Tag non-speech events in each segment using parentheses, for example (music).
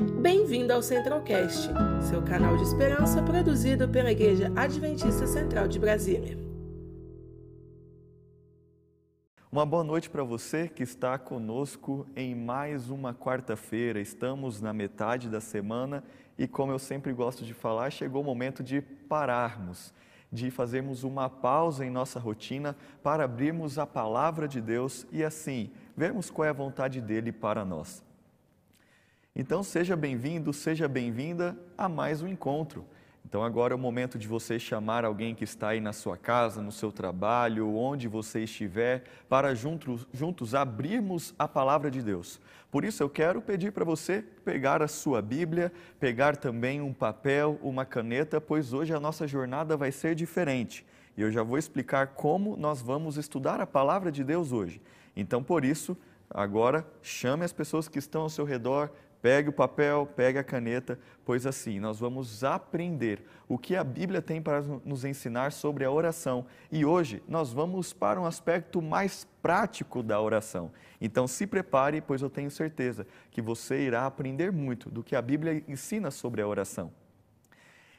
Bem-vindo ao Centralcast, seu canal de esperança produzido pela Igreja Adventista Central de Brasília. Uma boa noite para você que está conosco em mais uma quarta-feira. Estamos na metade da semana e, como eu sempre gosto de falar, chegou o momento de pararmos, de fazermos uma pausa em nossa rotina para abrirmos a palavra de Deus e assim vermos qual é a vontade dele para nós. Então, seja bem-vindo, seja bem-vinda a mais um encontro. Então, agora é o momento de você chamar alguém que está aí na sua casa, no seu trabalho, onde você estiver, para juntos, juntos abrirmos a palavra de Deus. Por isso, eu quero pedir para você pegar a sua Bíblia, pegar também um papel, uma caneta, pois hoje a nossa jornada vai ser diferente. E eu já vou explicar como nós vamos estudar a palavra de Deus hoje. Então, por isso, agora chame as pessoas que estão ao seu redor, Pegue o papel, pegue a caneta, pois assim nós vamos aprender o que a Bíblia tem para nos ensinar sobre a oração. E hoje nós vamos para um aspecto mais prático da oração. Então se prepare, pois eu tenho certeza que você irá aprender muito do que a Bíblia ensina sobre a oração.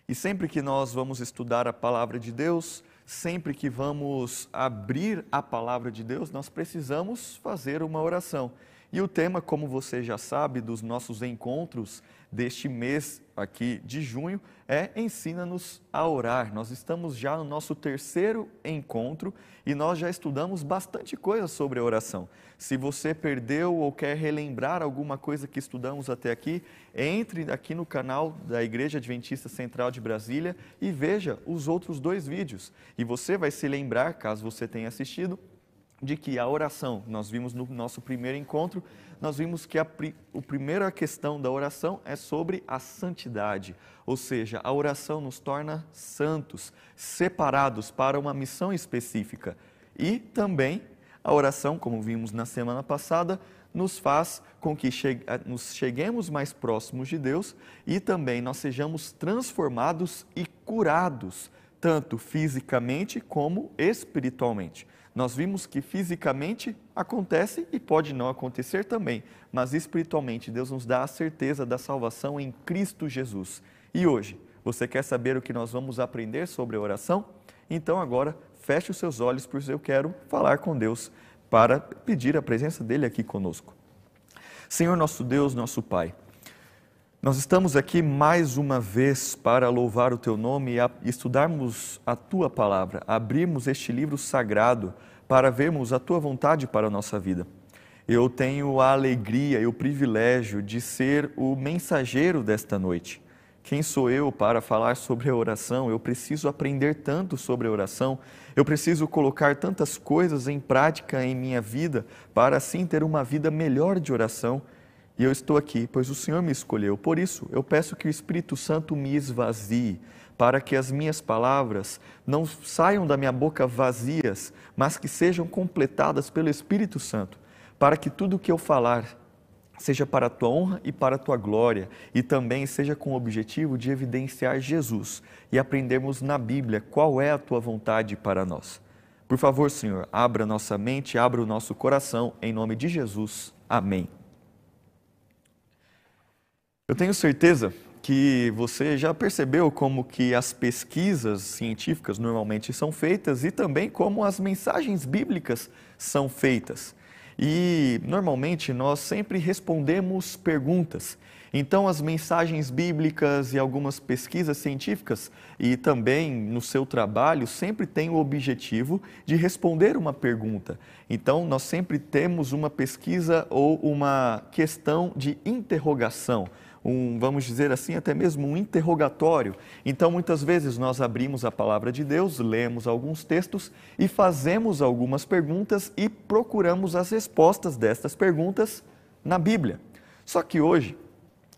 E sempre que nós vamos estudar a palavra de Deus, sempre que vamos abrir a palavra de Deus, nós precisamos fazer uma oração. E o tema, como você já sabe, dos nossos encontros deste mês aqui de junho é Ensina-nos a orar. Nós estamos já no nosso terceiro encontro e nós já estudamos bastante coisa sobre a oração. Se você perdeu ou quer relembrar alguma coisa que estudamos até aqui, entre aqui no canal da Igreja Adventista Central de Brasília e veja os outros dois vídeos. E você vai se lembrar, caso você tenha assistido, de que a oração, nós vimos no nosso primeiro encontro, nós vimos que a, a primeira questão da oração é sobre a santidade, ou seja, a oração nos torna santos, separados para uma missão específica. E também a oração, como vimos na semana passada, nos faz com que nos cheguemos mais próximos de Deus e também nós sejamos transformados e curados, tanto fisicamente como espiritualmente. Nós vimos que fisicamente acontece e pode não acontecer também, mas espiritualmente Deus nos dá a certeza da salvação em Cristo Jesus. E hoje, você quer saber o que nós vamos aprender sobre a oração? Então agora feche os seus olhos, pois eu quero falar com Deus para pedir a presença dele aqui conosco. Senhor nosso Deus, nosso Pai, nós estamos aqui mais uma vez para louvar o teu nome e estudarmos a tua palavra, abrirmos este livro sagrado para vermos a tua vontade para a nossa vida. Eu tenho a alegria e o privilégio de ser o mensageiro desta noite. Quem sou eu para falar sobre a oração? Eu preciso aprender tanto sobre a oração, eu preciso colocar tantas coisas em prática em minha vida para assim ter uma vida melhor de oração e eu estou aqui, pois o Senhor me escolheu. Por isso, eu peço que o Espírito Santo me esvazie, para que as minhas palavras não saiam da minha boca vazias, mas que sejam completadas pelo Espírito Santo, para que tudo o que eu falar seja para a tua honra e para a tua glória, e também seja com o objetivo de evidenciar Jesus e aprendermos na Bíblia qual é a tua vontade para nós. Por favor, Senhor, abra nossa mente, abra o nosso coração, em nome de Jesus. Amém. Eu tenho certeza que você já percebeu como que as pesquisas científicas normalmente são feitas e também como as mensagens bíblicas são feitas. E normalmente nós sempre respondemos perguntas. Então, as mensagens bíblicas e algumas pesquisas científicas e também no seu trabalho sempre têm o objetivo de responder uma pergunta. Então, nós sempre temos uma pesquisa ou uma questão de interrogação um, vamos dizer assim, até mesmo um interrogatório. Então, muitas vezes nós abrimos a palavra de Deus, lemos alguns textos e fazemos algumas perguntas e procuramos as respostas destas perguntas na Bíblia. Só que hoje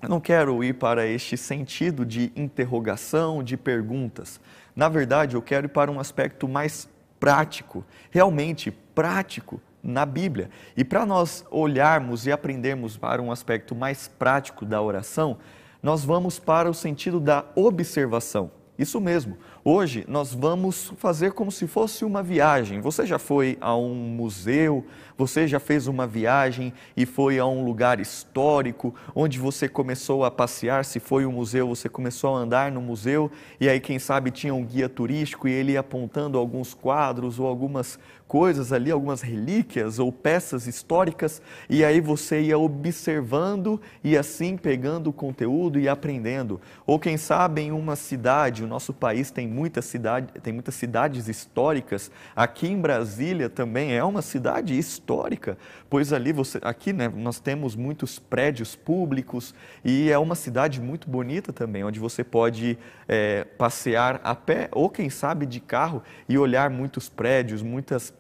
eu não quero ir para este sentido de interrogação, de perguntas. Na verdade, eu quero ir para um aspecto mais prático, realmente prático na Bíblia. E para nós olharmos e aprendermos para um aspecto mais prático da oração, nós vamos para o sentido da observação. Isso mesmo, Hoje nós vamos fazer como se fosse uma viagem. Você já foi a um museu? Você já fez uma viagem e foi a um lugar histórico onde você começou a passear? Se foi um museu, você começou a andar no museu e aí, quem sabe, tinha um guia turístico e ele ia apontando alguns quadros ou algumas coisas ali, algumas relíquias ou peças históricas, e aí você ia observando e assim pegando o conteúdo e aprendendo. Ou quem sabe em uma cidade, o nosso país tem muitas cidade, tem muitas cidades históricas. Aqui em Brasília também é uma cidade histórica, pois ali você, aqui, né, nós temos muitos prédios públicos e é uma cidade muito bonita também, onde você pode é, passear a pé ou quem sabe de carro e olhar muitos prédios, muitas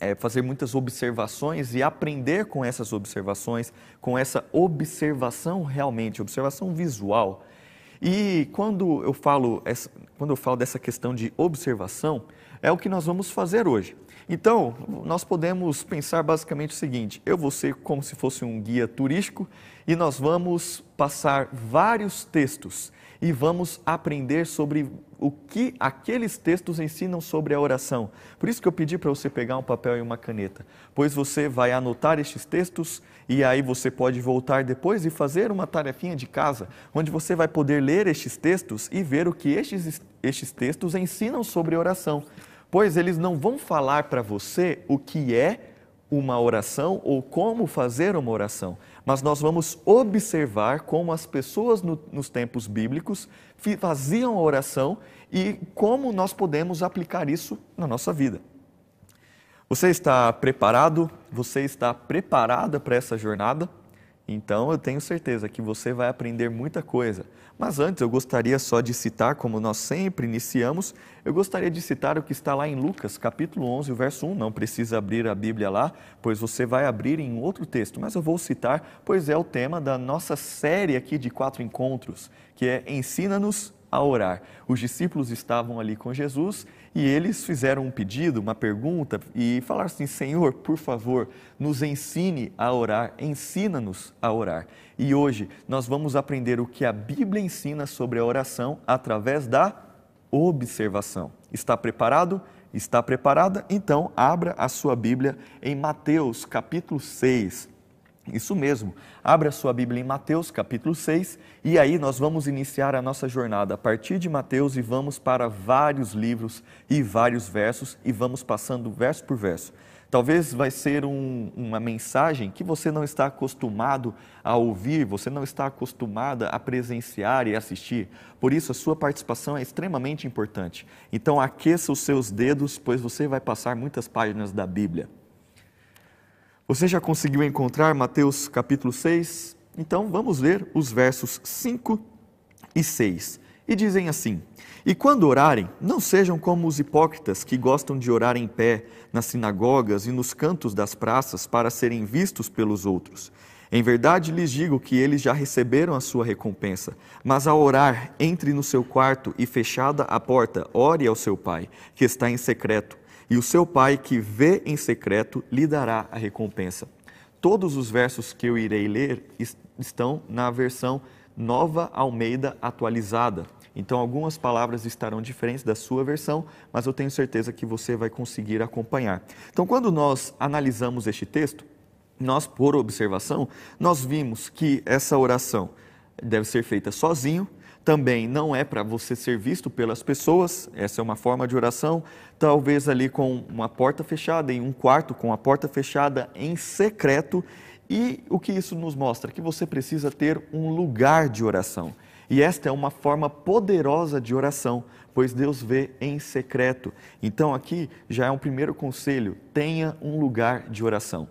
é, fazer muitas observações e aprender com essas observações, com essa observação realmente, observação visual. E quando eu falo, essa, quando eu falo dessa questão de observação, é o que nós vamos fazer hoje. Então, nós podemos pensar basicamente o seguinte: eu vou ser como se fosse um guia turístico e nós vamos passar vários textos e vamos aprender sobre o que aqueles textos ensinam sobre a oração. Por isso que eu pedi para você pegar um papel e uma caneta, pois você vai anotar estes textos e aí você pode voltar depois e fazer uma tarefinha de casa, onde você vai poder ler estes textos e ver o que estes, estes textos ensinam sobre oração. Pois eles não vão falar para você o que é uma oração ou como fazer uma oração, mas nós vamos observar como as pessoas no, nos tempos bíblicos faziam a oração e como nós podemos aplicar isso na nossa vida. Você está preparado? Você está preparada para essa jornada? Então eu tenho certeza que você vai aprender muita coisa. Mas antes eu gostaria só de citar, como nós sempre iniciamos, eu gostaria de citar o que está lá em Lucas, capítulo 11, verso 1. Não precisa abrir a Bíblia lá, pois você vai abrir em outro texto, mas eu vou citar, pois é o tema da nossa série aqui de quatro encontros, que é Ensina-nos a orar. Os discípulos estavam ali com Jesus e eles fizeram um pedido, uma pergunta e falaram assim: Senhor, por favor, nos ensine a orar, ensina-nos a orar. E hoje nós vamos aprender o que a Bíblia ensina sobre a oração através da observação. Está preparado? Está preparada? Então, abra a sua Bíblia em Mateus capítulo 6. Isso mesmo. Abra a sua Bíblia em Mateus, capítulo 6, e aí nós vamos iniciar a nossa jornada a partir de Mateus e vamos para vários livros e vários versos e vamos passando verso por verso. Talvez vai ser um, uma mensagem que você não está acostumado a ouvir, você não está acostumada a presenciar e assistir. Por isso, a sua participação é extremamente importante. Então, aqueça os seus dedos, pois você vai passar muitas páginas da Bíblia. Você já conseguiu encontrar Mateus capítulo 6? Então vamos ler os versos 5 e 6. E dizem assim: E quando orarem, não sejam como os hipócritas que gostam de orar em pé nas sinagogas e nos cantos das praças para serem vistos pelos outros. Em verdade lhes digo que eles já receberam a sua recompensa. Mas ao orar, entre no seu quarto e fechada a porta, ore ao seu pai, que está em secreto e o seu pai que vê em secreto lhe dará a recompensa. Todos os versos que eu irei ler estão na versão Nova Almeida atualizada. Então, algumas palavras estarão diferentes da sua versão, mas eu tenho certeza que você vai conseguir acompanhar. Então, quando nós analisamos este texto, nós, por observação, nós vimos que essa oração deve ser feita sozinho, também não é para você ser visto pelas pessoas, essa é uma forma de oração, talvez ali com uma porta fechada, em um quarto com a porta fechada em secreto. E o que isso nos mostra? Que você precisa ter um lugar de oração. E esta é uma forma poderosa de oração, pois Deus vê em secreto. Então aqui já é um primeiro conselho: tenha um lugar de oração.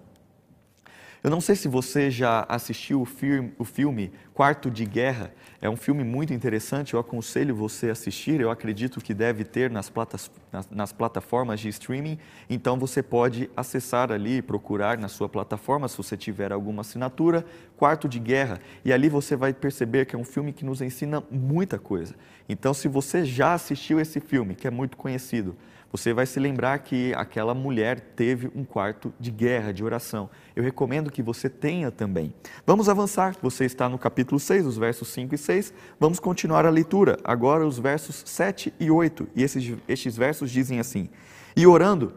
Eu não sei se você já assistiu o filme, o filme Quarto de Guerra. É um filme muito interessante, eu aconselho você a assistir. Eu acredito que deve ter nas, platas, nas, nas plataformas de streaming. Então você pode acessar ali procurar na sua plataforma, se você tiver alguma assinatura, Quarto de Guerra. E ali você vai perceber que é um filme que nos ensina muita coisa. Então, se você já assistiu esse filme, que é muito conhecido, você vai se lembrar que aquela mulher teve um quarto de guerra, de oração. Eu recomendo que você tenha também. Vamos avançar. Você está no capítulo 6, os versos 5 e 6. Vamos continuar a leitura. Agora os versos 7 e 8. E esses, estes versos dizem assim: E orando,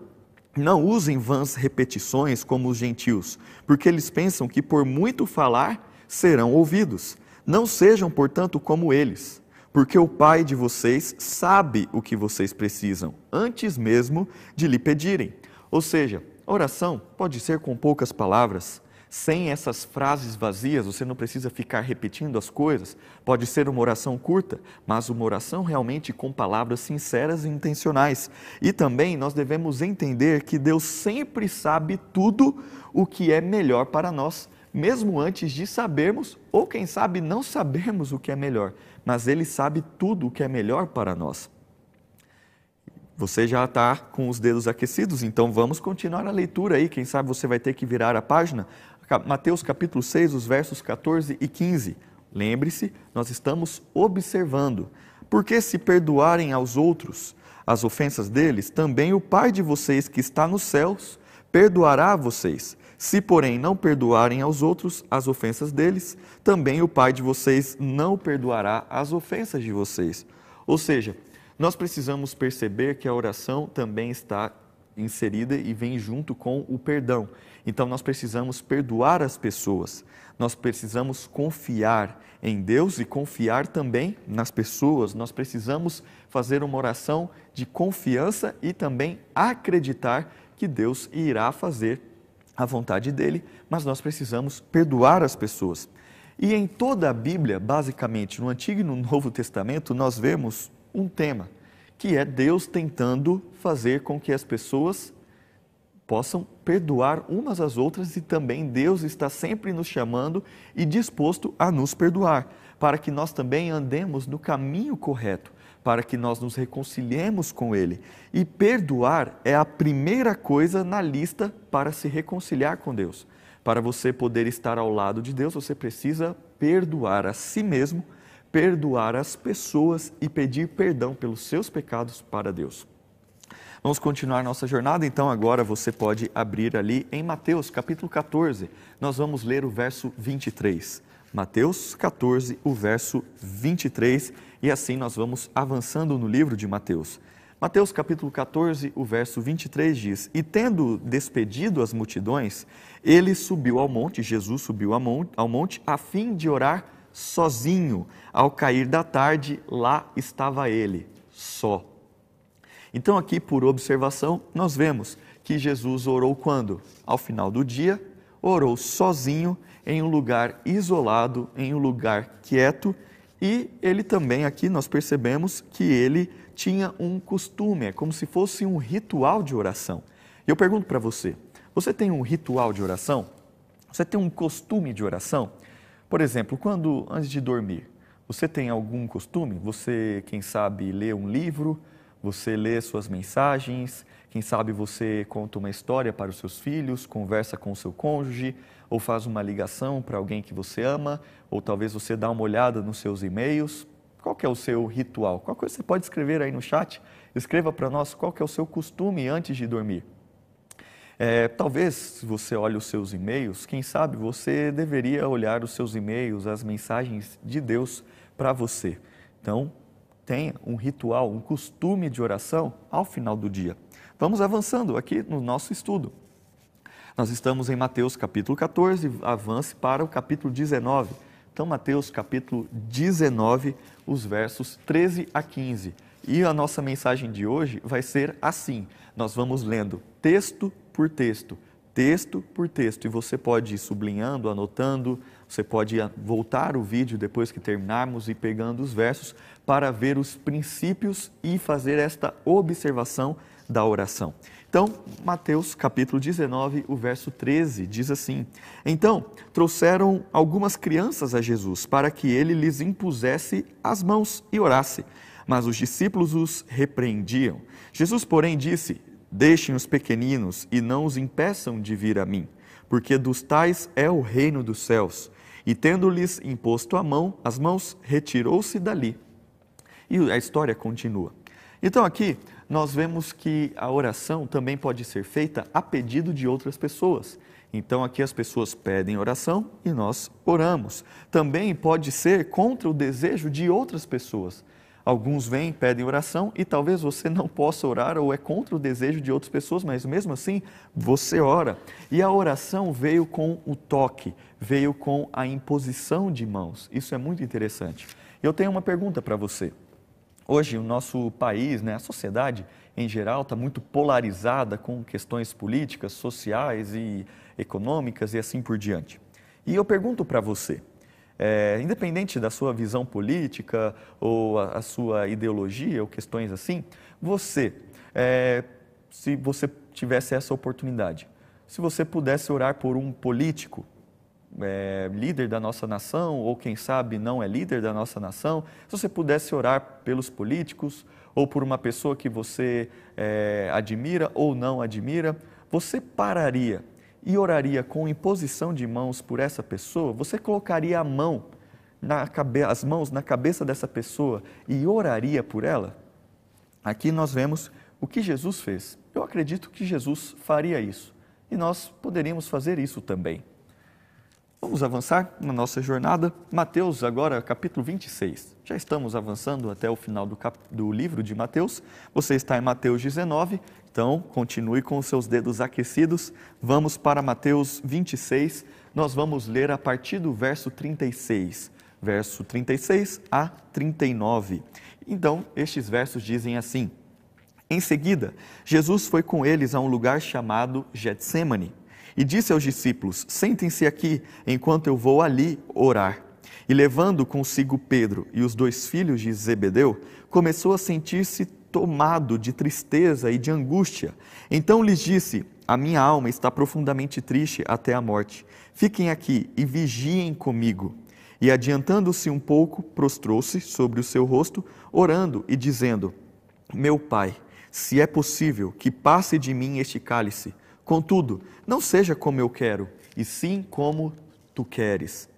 não usem vãs repetições como os gentios, porque eles pensam que por muito falar serão ouvidos. Não sejam, portanto, como eles porque o Pai de vocês sabe o que vocês precisam, antes mesmo de lhe pedirem. Ou seja, a oração pode ser com poucas palavras, sem essas frases vazias, você não precisa ficar repetindo as coisas. Pode ser uma oração curta, mas uma oração realmente com palavras sinceras e intencionais. E também nós devemos entender que Deus sempre sabe tudo o que é melhor para nós, mesmo antes de sabermos, ou quem sabe não sabermos o que é melhor mas Ele sabe tudo o que é melhor para nós. Você já está com os dedos aquecidos, então vamos continuar a leitura aí. Quem sabe você vai ter que virar a página. Mateus capítulo 6, os versos 14 e 15. Lembre-se, nós estamos observando. Porque se perdoarem aos outros as ofensas deles, também o Pai de vocês que está nos céus perdoará a vocês. Se, porém, não perdoarem aos outros as ofensas deles, também o Pai de vocês não perdoará as ofensas de vocês. Ou seja, nós precisamos perceber que a oração também está inserida e vem junto com o perdão. Então, nós precisamos perdoar as pessoas, nós precisamos confiar em Deus e confiar também nas pessoas. Nós precisamos fazer uma oração de confiança e também acreditar que Deus irá fazer a vontade dele, mas nós precisamos perdoar as pessoas. E em toda a Bíblia, basicamente, no Antigo e no Novo Testamento, nós vemos um tema, que é Deus tentando fazer com que as pessoas possam perdoar umas às outras e também Deus está sempre nos chamando e disposto a nos perdoar, para que nós também andemos no caminho correto para que nós nos reconciliemos com Ele. E perdoar é a primeira coisa na lista para se reconciliar com Deus. Para você poder estar ao lado de Deus, você precisa perdoar a si mesmo, perdoar as pessoas e pedir perdão pelos seus pecados para Deus. Vamos continuar nossa jornada, então agora você pode abrir ali em Mateus capítulo 14. Nós vamos ler o verso 23. Mateus 14, o verso 23 e assim nós vamos avançando no livro de Mateus. Mateus capítulo 14, o verso 23 diz: E tendo despedido as multidões, ele subiu ao monte, Jesus subiu ao monte, a fim de orar sozinho. Ao cair da tarde, lá estava ele, só. Então, aqui por observação, nós vemos que Jesus orou quando? Ao final do dia, orou sozinho, em um lugar isolado, em um lugar quieto e ele também, aqui nós percebemos que ele tinha um costume, é como se fosse um ritual de oração. Eu pergunto para você: você tem um ritual de oração? Você tem um costume de oração? Por exemplo, quando antes de dormir, você tem algum costume? Você, quem sabe, lê um livro, você lê suas mensagens, quem sabe você conta uma história para os seus filhos, conversa com o seu cônjuge, ou faz uma ligação para alguém que você ama, ou talvez você dá uma olhada nos seus e-mails. Qual que é o seu ritual? Qual coisa você pode escrever aí no chat? Escreva para nós qual que é o seu costume antes de dormir. É, talvez, se você olha os seus e-mails, quem sabe você deveria olhar os seus e-mails, as mensagens de Deus para você. Então, tenha um ritual, um costume de oração ao final do dia. Vamos avançando aqui no nosso estudo. Nós estamos em Mateus capítulo 14, avance para o capítulo 19. Então, Mateus capítulo 19, os versos 13 a 15. E a nossa mensagem de hoje vai ser assim: nós vamos lendo texto por texto, texto por texto, e você pode ir sublinhando, anotando, você pode voltar o vídeo depois que terminarmos e pegando os versos para ver os princípios e fazer esta observação da oração. Então, Mateus capítulo 19, o verso 13, diz assim: Então trouxeram algumas crianças a Jesus para que ele lhes impusesse as mãos e orasse. Mas os discípulos os repreendiam. Jesus, porém, disse: Deixem os pequeninos e não os impeçam de vir a mim, porque dos tais é o reino dos céus. E tendo-lhes imposto a mão, as mãos, retirou-se dali. E a história continua. Então aqui nós vemos que a oração também pode ser feita a pedido de outras pessoas. Então aqui as pessoas pedem oração e nós oramos. Também pode ser contra o desejo de outras pessoas. Alguns vêm, pedem oração e talvez você não possa orar ou é contra o desejo de outras pessoas, mas mesmo assim você ora. E a oração veio com o toque, veio com a imposição de mãos. Isso é muito interessante. Eu tenho uma pergunta para você. Hoje o nosso país, né, a sociedade em geral, está muito polarizada com questões políticas, sociais e econômicas e assim por diante. E eu pergunto para você, é, independente da sua visão política ou a, a, sua ideologia ou questões assim, você, é, se você tivesse essa oportunidade, se você pudesse orar por um político, é, líder da nossa nação, ou quem sabe não é líder da nossa nação, se você pudesse orar pelos políticos ou por uma pessoa que você é, admira ou não admira, você pararia e oraria com imposição de mãos por essa pessoa, você colocaria a mão na cabe as mãos na cabeça dessa pessoa e oraria por ela? Aqui nós vemos o que Jesus fez. Eu acredito que Jesus faria isso e nós poderíamos fazer isso também. Vamos avançar na nossa jornada. Mateus, agora, capítulo 26. Já estamos avançando até o final do, cap... do livro de Mateus. Você está em Mateus 19, então, continue com os seus dedos aquecidos. Vamos para Mateus 26. Nós vamos ler a partir do verso 36, verso 36 a 39. Então, estes versos dizem assim: Em seguida, Jesus foi com eles a um lugar chamado Getsemane e disse aos discípulos: Sentem-se aqui enquanto eu vou ali orar. E levando consigo Pedro e os dois filhos de Zebedeu, começou a sentir-se tomado de tristeza e de angústia. Então lhes disse: A minha alma está profundamente triste até a morte. Fiquem aqui e vigiem comigo. E adiantando-se um pouco, prostrou-se sobre o seu rosto, orando e dizendo: Meu pai, se é possível que passe de mim este cálice, contudo, não seja como eu quero, e sim como tu queres.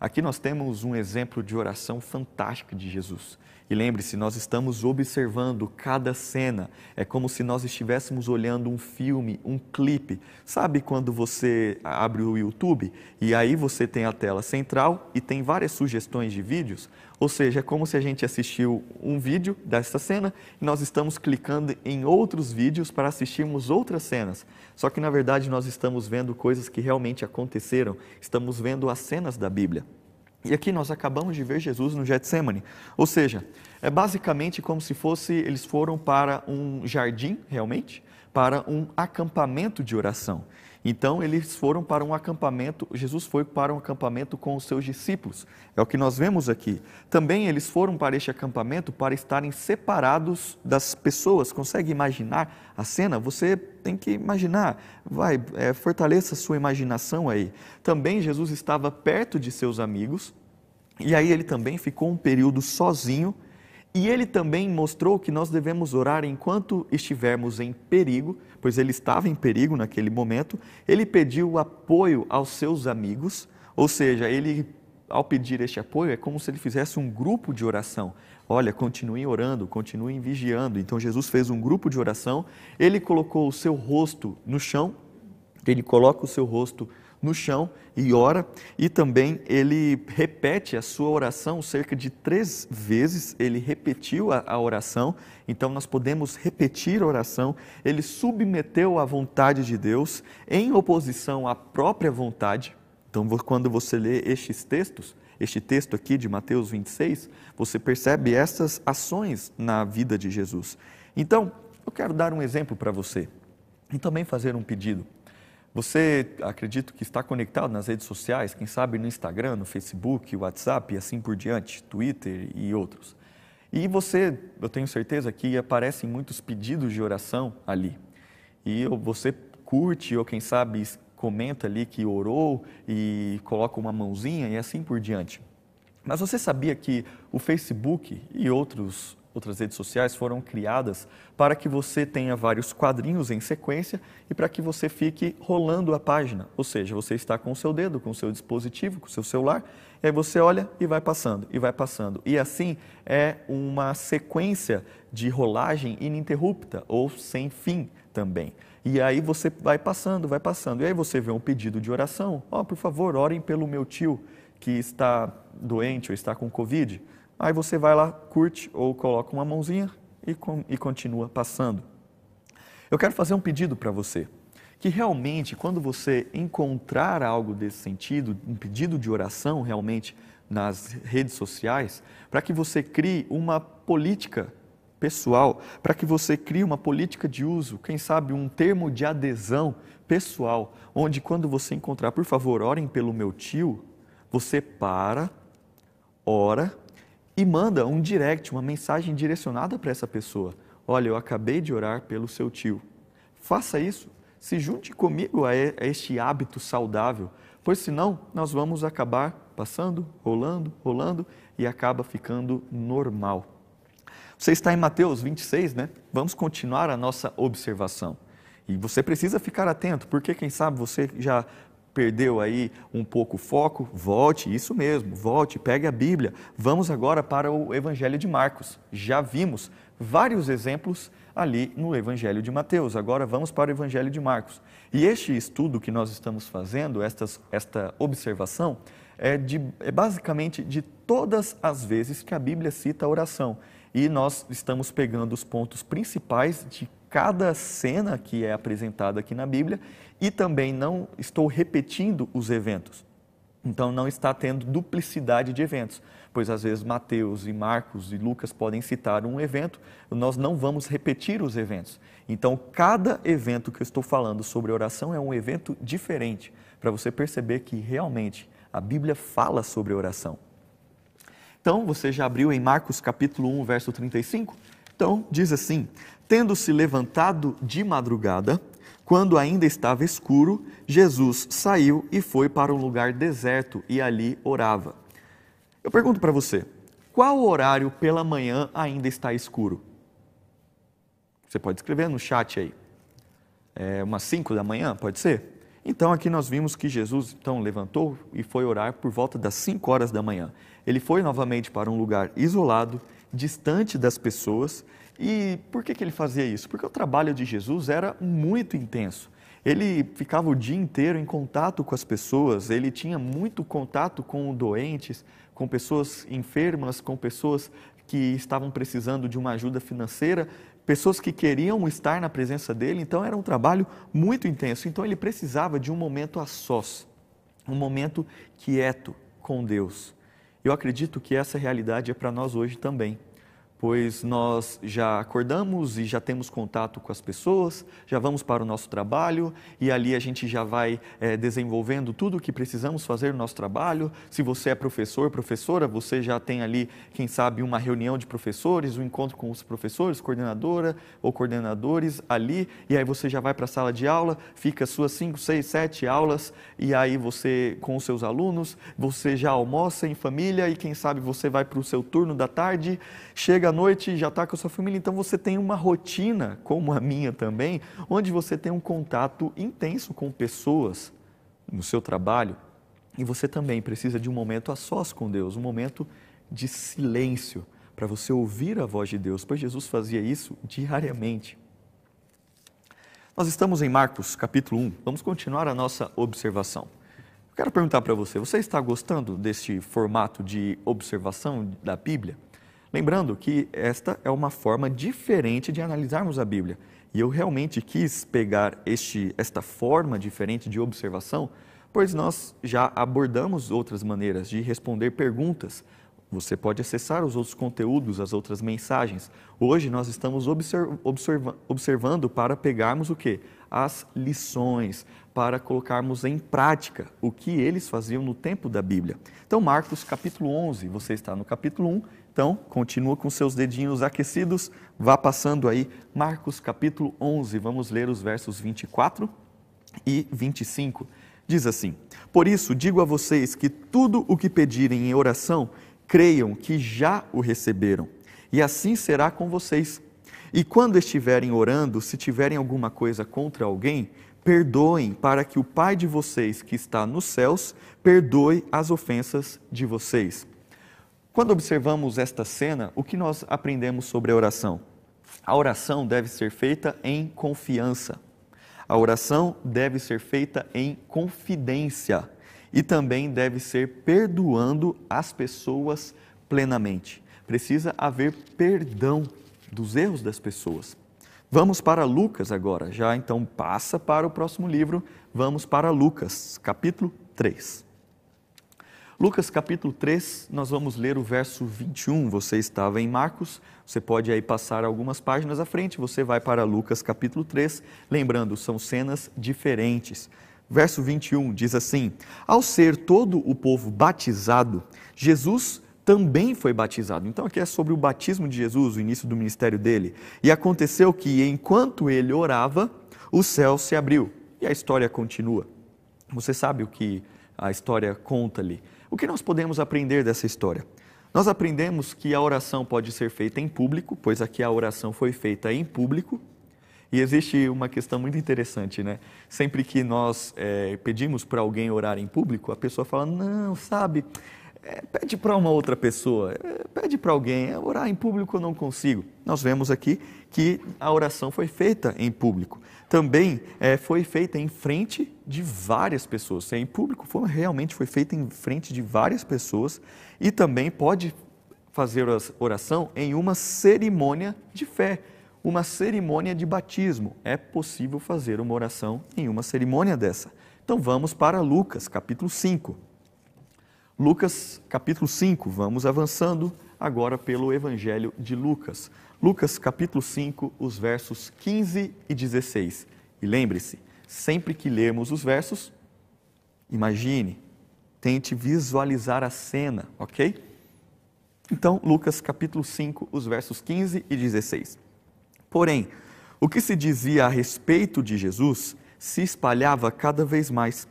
Aqui nós temos um exemplo de oração fantástica de Jesus. E lembre-se, nós estamos observando cada cena. É como se nós estivéssemos olhando um filme, um clipe. Sabe quando você abre o YouTube e aí você tem a tela central e tem várias sugestões de vídeos? Ou seja, é como se a gente assistiu um vídeo dessa cena e nós estamos clicando em outros vídeos para assistirmos outras cenas. Só que na verdade nós estamos vendo coisas que realmente aconteceram, estamos vendo as cenas da Bíblia. E aqui nós acabamos de ver Jesus no Getsemane. Ou seja, é basicamente como se fosse eles foram para um jardim, realmente, para um acampamento de oração. Então eles foram para um acampamento, Jesus foi para um acampamento com os seus discípulos. É o que nós vemos aqui. Também eles foram para este acampamento para estarem separados das pessoas. Consegue imaginar a cena? Você tem que imaginar. Vai, é, fortaleça a sua imaginação aí. Também Jesus estava perto de seus amigos. E aí ele também ficou um período sozinho e ele também mostrou que nós devemos orar enquanto estivermos em perigo, pois ele estava em perigo naquele momento. Ele pediu apoio aos seus amigos, ou seja, ele, ao pedir este apoio, é como se ele fizesse um grupo de oração. Olha, continuem orando, continuem vigiando. Então Jesus fez um grupo de oração, ele colocou o seu rosto no chão, ele coloca o seu rosto no chão e ora, e também ele repete a sua oração cerca de três vezes, ele repetiu a, a oração, então nós podemos repetir a oração, ele submeteu a vontade de Deus em oposição à própria vontade. Então, quando você lê estes textos, este texto aqui de Mateus 26, você percebe essas ações na vida de Jesus. Então, eu quero dar um exemplo para você e também fazer um pedido. Você, acredito que está conectado nas redes sociais, quem sabe no Instagram, no Facebook, WhatsApp e assim por diante, Twitter e outros. E você, eu tenho certeza que aparecem muitos pedidos de oração ali. E você curte ou quem sabe comenta ali que orou e coloca uma mãozinha e assim por diante. Mas você sabia que o Facebook e outros outras redes sociais foram criadas para que você tenha vários quadrinhos em sequência e para que você fique rolando a página. Ou seja, você está com o seu dedo, com o seu dispositivo, com o seu celular, e aí você olha e vai passando, e vai passando. E assim é uma sequência de rolagem ininterrupta ou sem fim também. E aí você vai passando, vai passando. E aí você vê um pedido de oração. Ó, oh, por favor, orem pelo meu tio que está doente ou está com Covid. Aí você vai lá, curte ou coloca uma mãozinha e, e continua passando. Eu quero fazer um pedido para você. Que realmente, quando você encontrar algo desse sentido, um pedido de oração realmente nas redes sociais, para que você crie uma política pessoal, para que você crie uma política de uso, quem sabe um termo de adesão pessoal, onde quando você encontrar, por favor, orem pelo meu tio, você para, ora e manda um direct, uma mensagem direcionada para essa pessoa. Olha, eu acabei de orar pelo seu tio. Faça isso, se junte comigo a este hábito saudável, pois senão nós vamos acabar passando, rolando, rolando e acaba ficando normal. Você está em Mateus 26, né? Vamos continuar a nossa observação. E você precisa ficar atento, porque quem sabe você já perdeu aí um pouco o foco, volte, isso mesmo, volte, pegue a Bíblia. Vamos agora para o Evangelho de Marcos. Já vimos vários exemplos ali no Evangelho de Mateus. Agora vamos para o Evangelho de Marcos. E este estudo que nós estamos fazendo, estas, esta observação, é, de, é basicamente de todas as vezes que a Bíblia cita a oração e nós estamos pegando os pontos principais de cada cena que é apresentada aqui na Bíblia e também não estou repetindo os eventos. Então não está tendo duplicidade de eventos, pois às vezes Mateus e Marcos e Lucas podem citar um evento, nós não vamos repetir os eventos. Então cada evento que eu estou falando sobre oração é um evento diferente, para você perceber que realmente a Bíblia fala sobre oração. Então, você já abriu em Marcos capítulo 1, verso 35? Então, diz assim: Tendo-se levantado de madrugada, quando ainda estava escuro, Jesus saiu e foi para um lugar deserto e ali orava. Eu pergunto para você: qual horário pela manhã ainda está escuro? Você pode escrever no chat aí. É umas 5 da manhã, pode ser? Então aqui nós vimos que Jesus então levantou e foi orar por volta das 5 horas da manhã. Ele foi novamente para um lugar isolado, distante das pessoas. E por que, que ele fazia isso? Porque o trabalho de Jesus era muito intenso. Ele ficava o dia inteiro em contato com as pessoas, ele tinha muito contato com doentes, com pessoas enfermas, com pessoas que estavam precisando de uma ajuda financeira, pessoas que queriam estar na presença dele, então era um trabalho muito intenso. Então ele precisava de um momento a sós, um momento quieto com Deus. Eu acredito que essa realidade é para nós hoje também pois nós já acordamos e já temos contato com as pessoas, já vamos para o nosso trabalho e ali a gente já vai é, desenvolvendo tudo o que precisamos fazer no nosso trabalho. Se você é professor, professora, você já tem ali, quem sabe, uma reunião de professores, um encontro com os professores, coordenadora ou coordenadores ali, e aí você já vai para a sala de aula, fica suas 5, 6, 7 aulas, e aí você, com os seus alunos, você já almoça em família e quem sabe você vai para o seu turno da tarde, chega à noite já está com a sua família, então você tem uma rotina, como a minha também, onde você tem um contato intenso com pessoas no seu trabalho e você também precisa de um momento a sós com Deus, um momento de silêncio para você ouvir a voz de Deus, pois Jesus fazia isso diariamente. Nós estamos em Marcos capítulo 1, vamos continuar a nossa observação. Eu quero perguntar para você, você está gostando deste formato de observação da Bíblia? Lembrando que esta é uma forma diferente de analisarmos a Bíblia. E eu realmente quis pegar este, esta forma diferente de observação, pois nós já abordamos outras maneiras de responder perguntas. Você pode acessar os outros conteúdos, as outras mensagens. Hoje nós estamos observ observa observando para pegarmos o que? As lições, para colocarmos em prática o que eles faziam no tempo da Bíblia. Então, Marcos capítulo 11, você está no capítulo 1 então, continua com seus dedinhos aquecidos, vá passando aí Marcos capítulo 11, vamos ler os versos 24 e 25. Diz assim: Por isso digo a vocês que tudo o que pedirem em oração, creiam que já o receberam, e assim será com vocês. E quando estiverem orando, se tiverem alguma coisa contra alguém, perdoem, para que o Pai de vocês que está nos céus perdoe as ofensas de vocês. Quando observamos esta cena, o que nós aprendemos sobre a oração? A oração deve ser feita em confiança. A oração deve ser feita em confidência e também deve ser perdoando as pessoas plenamente. Precisa haver perdão dos erros das pessoas. Vamos para Lucas agora, já então passa para o próximo livro, vamos para Lucas, capítulo 3. Lucas capítulo 3, nós vamos ler o verso 21. Você estava em Marcos, você pode aí passar algumas páginas à frente, você vai para Lucas capítulo 3. Lembrando, são cenas diferentes. Verso 21 diz assim: Ao ser todo o povo batizado, Jesus também foi batizado. Então aqui é sobre o batismo de Jesus, o início do ministério dele. E aconteceu que enquanto ele orava, o céu se abriu. E a história continua. Você sabe o que a história conta ali. O que nós podemos aprender dessa história? Nós aprendemos que a oração pode ser feita em público, pois aqui a oração foi feita em público. E existe uma questão muito interessante, né? Sempre que nós é, pedimos para alguém orar em público, a pessoa fala: Não, sabe, é, pede para uma outra pessoa, é, pede para alguém, é, orar em público eu não consigo. Nós vemos aqui que a oração foi feita em público também é, foi feita em frente de várias pessoas. É, em público, foi, realmente foi feita em frente de várias pessoas e também pode fazer oração em uma cerimônia de fé, uma cerimônia de batismo. É possível fazer uma oração em uma cerimônia dessa. Então vamos para Lucas, capítulo 5. Lucas, capítulo 5, vamos avançando agora pelo Evangelho de Lucas. Lucas capítulo 5, os versos 15 e 16. E lembre-se, sempre que lermos os versos, imagine, tente visualizar a cena, ok? Então, Lucas capítulo 5, os versos 15 e 16. Porém, o que se dizia a respeito de Jesus se espalhava cada vez mais,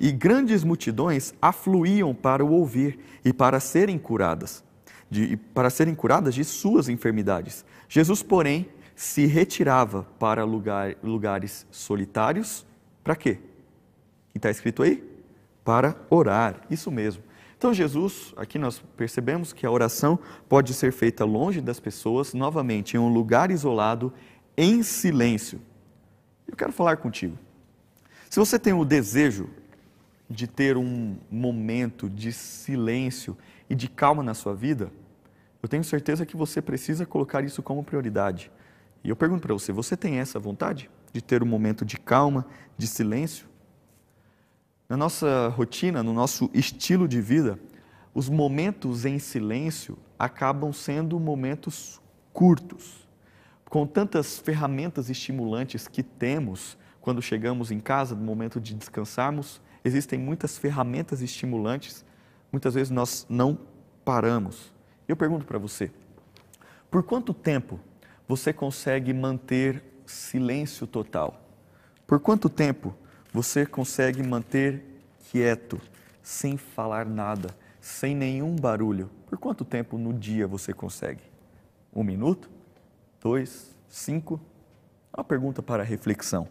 e grandes multidões afluíam para o ouvir e para serem curadas de, para serem curadas de suas enfermidades. Jesus, porém, se retirava para lugar, lugares solitários. Para quê? E está escrito aí? Para orar. Isso mesmo. Então, Jesus, aqui nós percebemos que a oração pode ser feita longe das pessoas, novamente, em um lugar isolado, em silêncio. Eu quero falar contigo. Se você tem o desejo de ter um momento de silêncio e de calma na sua vida, eu tenho certeza que você precisa colocar isso como prioridade. E eu pergunto para você: você tem essa vontade de ter um momento de calma, de silêncio? Na nossa rotina, no nosso estilo de vida, os momentos em silêncio acabam sendo momentos curtos. Com tantas ferramentas estimulantes que temos quando chegamos em casa, no momento de descansarmos, existem muitas ferramentas estimulantes, muitas vezes nós não paramos. Eu pergunto para você: por quanto tempo você consegue manter silêncio total? Por quanto tempo você consegue manter quieto, sem falar nada, sem nenhum barulho? Por quanto tempo no dia você consegue? Um minuto? Dois? Cinco? Uma pergunta para reflexão.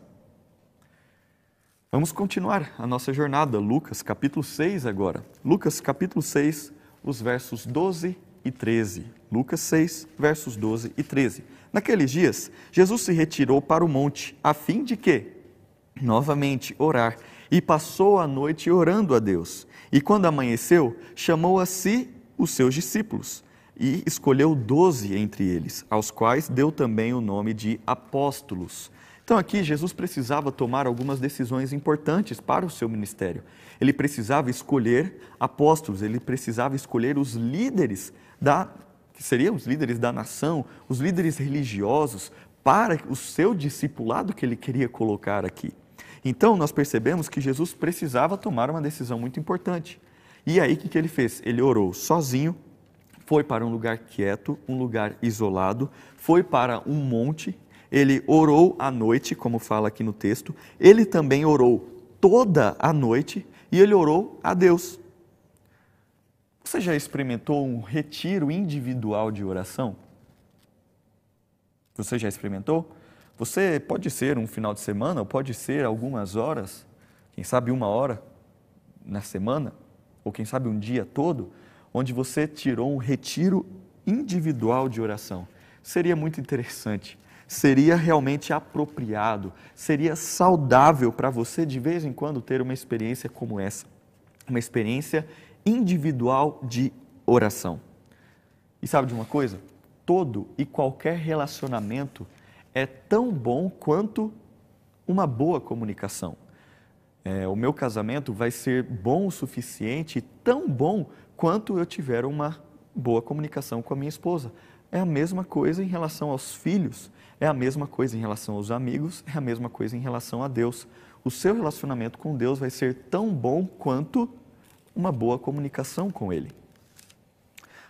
Vamos continuar a nossa jornada, Lucas capítulo 6 agora. Lucas capítulo 6, os versos 12 e 13. Lucas 6, versos 12 e 13. Naqueles dias, Jesus se retirou para o monte, a fim de que, novamente, orar, e passou a noite orando a Deus. E quando amanheceu, chamou a si os seus discípulos e escolheu doze entre eles, aos quais deu também o nome de apóstolos. Então, aqui, Jesus precisava tomar algumas decisões importantes para o seu ministério. Ele precisava escolher apóstolos, ele precisava escolher os líderes da, que seriam os líderes da nação, os líderes religiosos, para o seu discipulado que ele queria colocar aqui. Então, nós percebemos que Jesus precisava tomar uma decisão muito importante. E aí, o que, ele fez? Ele orou sozinho, foi para um lugar quieto, um lugar isolado, foi para um monte, ele orou à noite, como fala aqui no texto, ele também orou toda a noite e ele orou a Deus. Você já experimentou um retiro individual de oração? Você já experimentou? Você pode ser um final de semana, ou pode ser algumas horas, quem sabe uma hora na semana, ou quem sabe um dia todo, onde você tirou um retiro individual de oração. Seria muito interessante, seria realmente apropriado, seria saudável para você de vez em quando ter uma experiência como essa, uma experiência individual de oração. E sabe de uma coisa? Todo e qualquer relacionamento é tão bom quanto uma boa comunicação. É, o meu casamento vai ser bom o suficiente, tão bom quanto eu tiver uma boa comunicação com a minha esposa. É a mesma coisa em relação aos filhos, é a mesma coisa em relação aos amigos, é a mesma coisa em relação a Deus. O seu relacionamento com Deus vai ser tão bom quanto uma boa comunicação com Ele.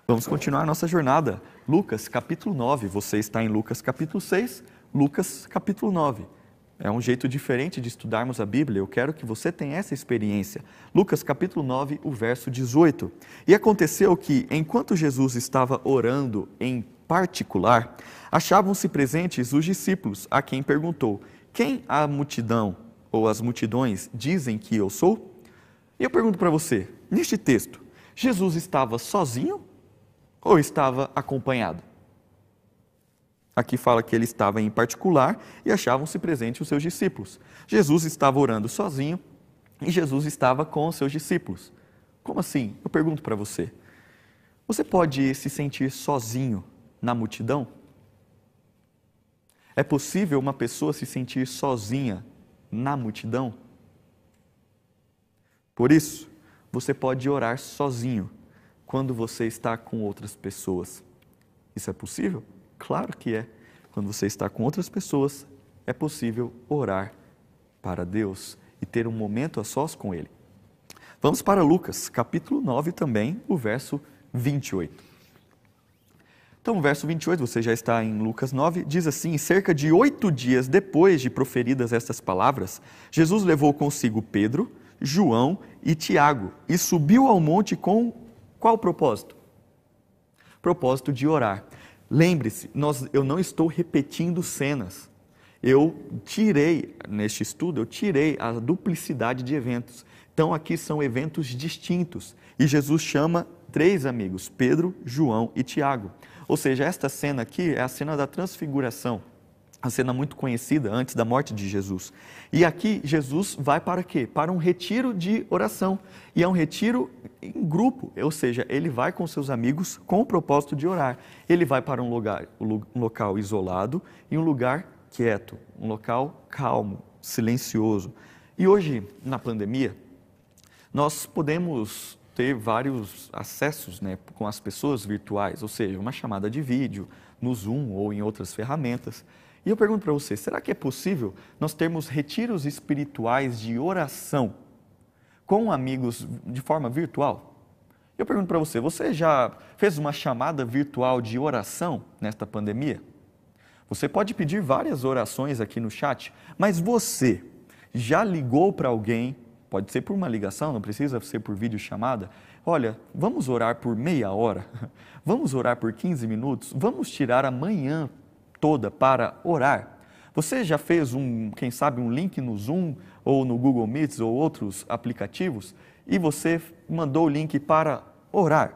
Vamos continuar nossa jornada. Lucas capítulo 9. Você está em Lucas capítulo 6, Lucas capítulo 9. É um jeito diferente de estudarmos a Bíblia. Eu quero que você tenha essa experiência. Lucas capítulo 9, o verso 18. E aconteceu que, enquanto Jesus estava orando em particular, achavam-se presentes os discípulos, a quem perguntou: Quem a multidão ou as multidões dizem que eu sou? E eu pergunto para você, neste texto, Jesus estava sozinho ou estava acompanhado? Aqui fala que ele estava em particular e achavam-se presentes os seus discípulos. Jesus estava orando sozinho e Jesus estava com os seus discípulos. Como assim? Eu pergunto para você. Você pode se sentir sozinho na multidão? É possível uma pessoa se sentir sozinha na multidão? Por isso, você pode orar sozinho quando você está com outras pessoas. Isso é possível? Claro que é. Quando você está com outras pessoas, é possível orar para Deus e ter um momento a sós com Ele. Vamos para Lucas, capítulo 9 também, o verso 28. Então, verso 28, você já está em Lucas 9, diz assim: Cerca de oito dias depois de proferidas estas palavras, Jesus levou consigo Pedro, João e Tiago e subiu ao monte com qual propósito? Propósito de orar. Lembre-se, eu não estou repetindo cenas. Eu tirei, neste estudo, eu tirei a duplicidade de eventos. Então, aqui são eventos distintos. E Jesus chama três amigos: Pedro, João e Tiago. Ou seja, esta cena aqui é a cena da transfiguração a cena muito conhecida antes da morte de Jesus. E aqui Jesus vai para quê? Para um retiro de oração. E é um retiro em grupo, ou seja, ele vai com seus amigos com o propósito de orar. Ele vai para um lugar, um local isolado e um lugar quieto, um local calmo, silencioso. E hoje, na pandemia, nós podemos ter vários acessos né, com as pessoas virtuais, ou seja, uma chamada de vídeo no Zoom ou em outras ferramentas. E eu pergunto para você: será que é possível nós termos retiros espirituais de oração com amigos de forma virtual? Eu pergunto para você: você já fez uma chamada virtual de oração nesta pandemia? Você pode pedir várias orações aqui no chat, mas você já ligou para alguém? Pode ser por uma ligação, não precisa ser por videochamada. Olha, vamos orar por meia hora, (laughs) vamos orar por 15 minutos, vamos tirar amanhã toda para orar. Você já fez um, quem sabe, um link no Zoom ou no Google Meets ou outros aplicativos e você mandou o link para orar?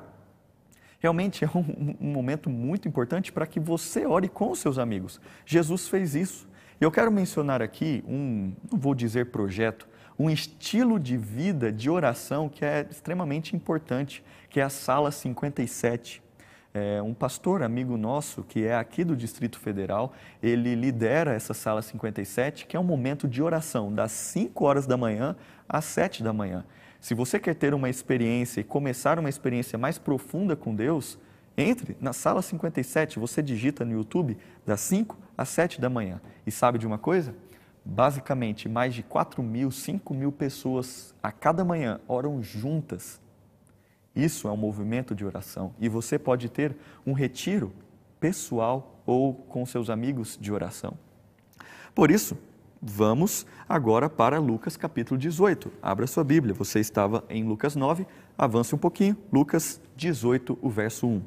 Realmente é um, um momento muito importante para que você ore com seus amigos. Jesus fez isso. Eu quero mencionar aqui um, não vou dizer projeto, um estilo de vida de oração que é extremamente importante, que é a Sala 57 é, um pastor amigo nosso, que é aqui do Distrito Federal, ele lidera essa sala 57, que é um momento de oração, das 5 horas da manhã às 7 da manhã. Se você quer ter uma experiência e começar uma experiência mais profunda com Deus, entre na sala 57, você digita no YouTube das 5 às 7 da manhã. E sabe de uma coisa? Basicamente, mais de 4 mil, 5 mil pessoas a cada manhã oram juntas isso é um movimento de oração. E você pode ter um retiro pessoal ou com seus amigos de oração. Por isso, vamos agora para Lucas capítulo 18. Abra sua Bíblia. Você estava em Lucas 9, avance um pouquinho. Lucas 18, o verso 1.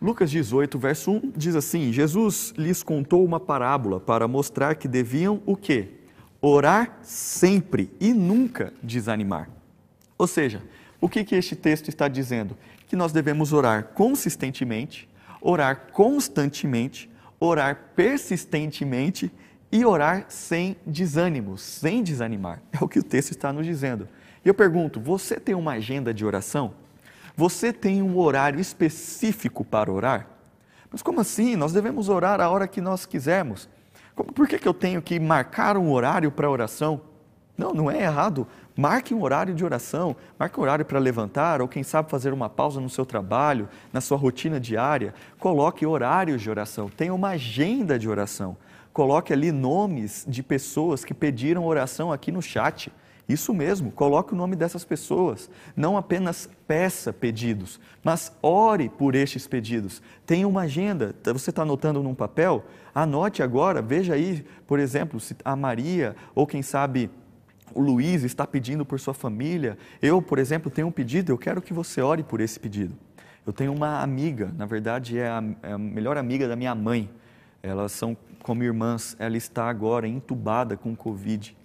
Lucas 18, verso 1 diz assim: Jesus lhes contou uma parábola para mostrar que deviam o quê? Orar sempre e nunca desanimar. Ou seja, o que, que este texto está dizendo? Que nós devemos orar consistentemente, orar constantemente, orar persistentemente e orar sem desânimo, sem desanimar. É o que o texto está nos dizendo. E eu pergunto: você tem uma agenda de oração? Você tem um horário específico para orar? Mas como assim? Nós devemos orar a hora que nós quisermos. Por que, que eu tenho que marcar um horário para oração? Não, não é errado. Marque um horário de oração, marque um horário para levantar, ou quem sabe fazer uma pausa no seu trabalho, na sua rotina diária. Coloque horários de oração, tenha uma agenda de oração. Coloque ali nomes de pessoas que pediram oração aqui no chat. Isso mesmo, coloque o nome dessas pessoas. Não apenas peça pedidos, mas ore por estes pedidos. Tenha uma agenda. Você está anotando num papel? Anote agora, veja aí, por exemplo, se a Maria ou quem sabe o Luiz está pedindo por sua família. Eu, por exemplo, tenho um pedido, eu quero que você ore por esse pedido. Eu tenho uma amiga, na verdade é a, é a melhor amiga da minha mãe. Elas são como irmãs. Ela está agora entubada com Covid.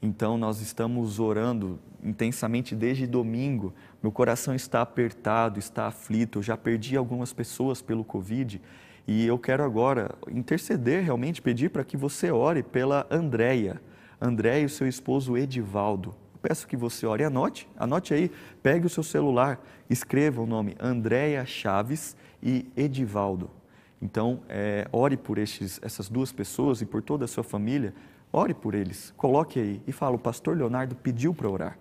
Então nós estamos orando intensamente desde domingo. Meu coração está apertado, está aflito. Eu já perdi algumas pessoas pelo Covid e eu quero agora interceder realmente, pedir para que você ore pela Andréia. Andréia e o seu esposo Edivaldo. Peço que você ore, anote, anote aí, pegue o seu celular, escreva o nome Andréia Chaves e Edivaldo. Então, é, ore por estes, essas duas pessoas e por toda a sua família, Ore por eles, coloque aí e fala: o pastor Leonardo pediu para orar.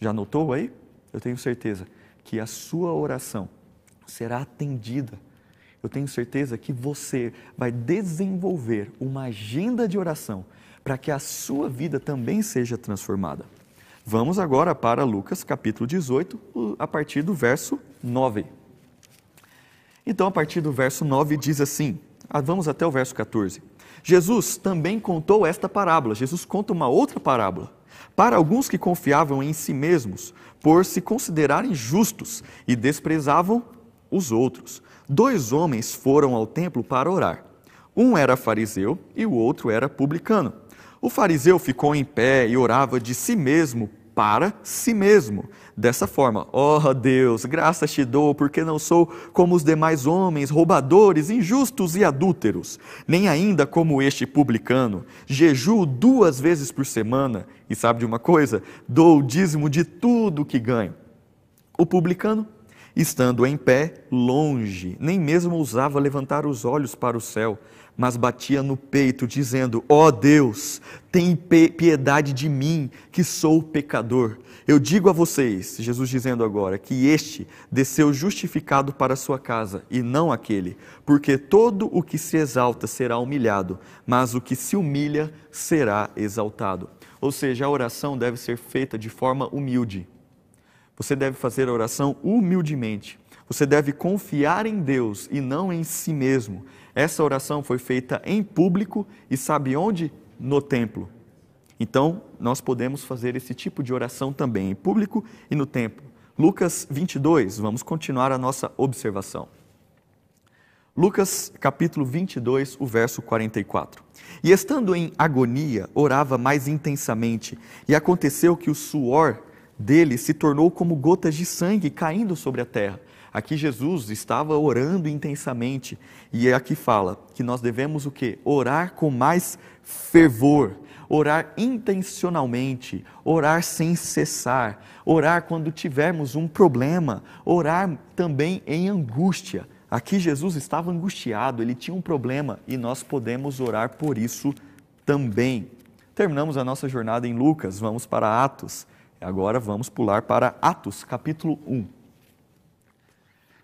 Já notou aí? Eu tenho certeza que a sua oração será atendida. Eu tenho certeza que você vai desenvolver uma agenda de oração para que a sua vida também seja transformada. Vamos agora para Lucas capítulo 18, a partir do verso 9. Então, a partir do verso 9 diz assim: ah, vamos até o verso 14. Jesus também contou esta parábola. Jesus conta uma outra parábola. Para alguns que confiavam em si mesmos, por se considerarem justos e desprezavam os outros. Dois homens foram ao templo para orar. Um era fariseu e o outro era publicano. O fariseu ficou em pé e orava de si mesmo para si mesmo. Dessa forma, oh Deus, graças te dou, porque não sou como os demais homens, roubadores, injustos e adúlteros, nem ainda como este publicano. Jejuo duas vezes por semana, e sabe de uma coisa? Dou o dízimo de tudo que ganho. O publicano, estando em pé, longe, nem mesmo ousava levantar os olhos para o céu, mas batia no peito, dizendo: Ó oh Deus, tem piedade de mim, que sou pecador. Eu digo a vocês, Jesus dizendo agora, que este desceu justificado para a sua casa, e não aquele, porque todo o que se exalta será humilhado, mas o que se humilha será exaltado. Ou seja, a oração deve ser feita de forma humilde. Você deve fazer a oração humildemente. Você deve confiar em Deus e não em si mesmo. Essa oração foi feita em público e sabe onde? No templo. Então, nós podemos fazer esse tipo de oração também em público e no templo. Lucas 22, vamos continuar a nossa observação. Lucas capítulo 22, o verso 44. E estando em agonia, orava mais intensamente, e aconteceu que o suor dele se tornou como gotas de sangue caindo sobre a terra. Aqui Jesus estava orando intensamente e é aqui fala que nós devemos o quê? Orar com mais fervor, orar intencionalmente, orar sem cessar, orar quando tivermos um problema, orar também em angústia. Aqui Jesus estava angustiado, ele tinha um problema e nós podemos orar por isso também. Terminamos a nossa jornada em Lucas, vamos para Atos. Agora vamos pular para Atos, capítulo 1.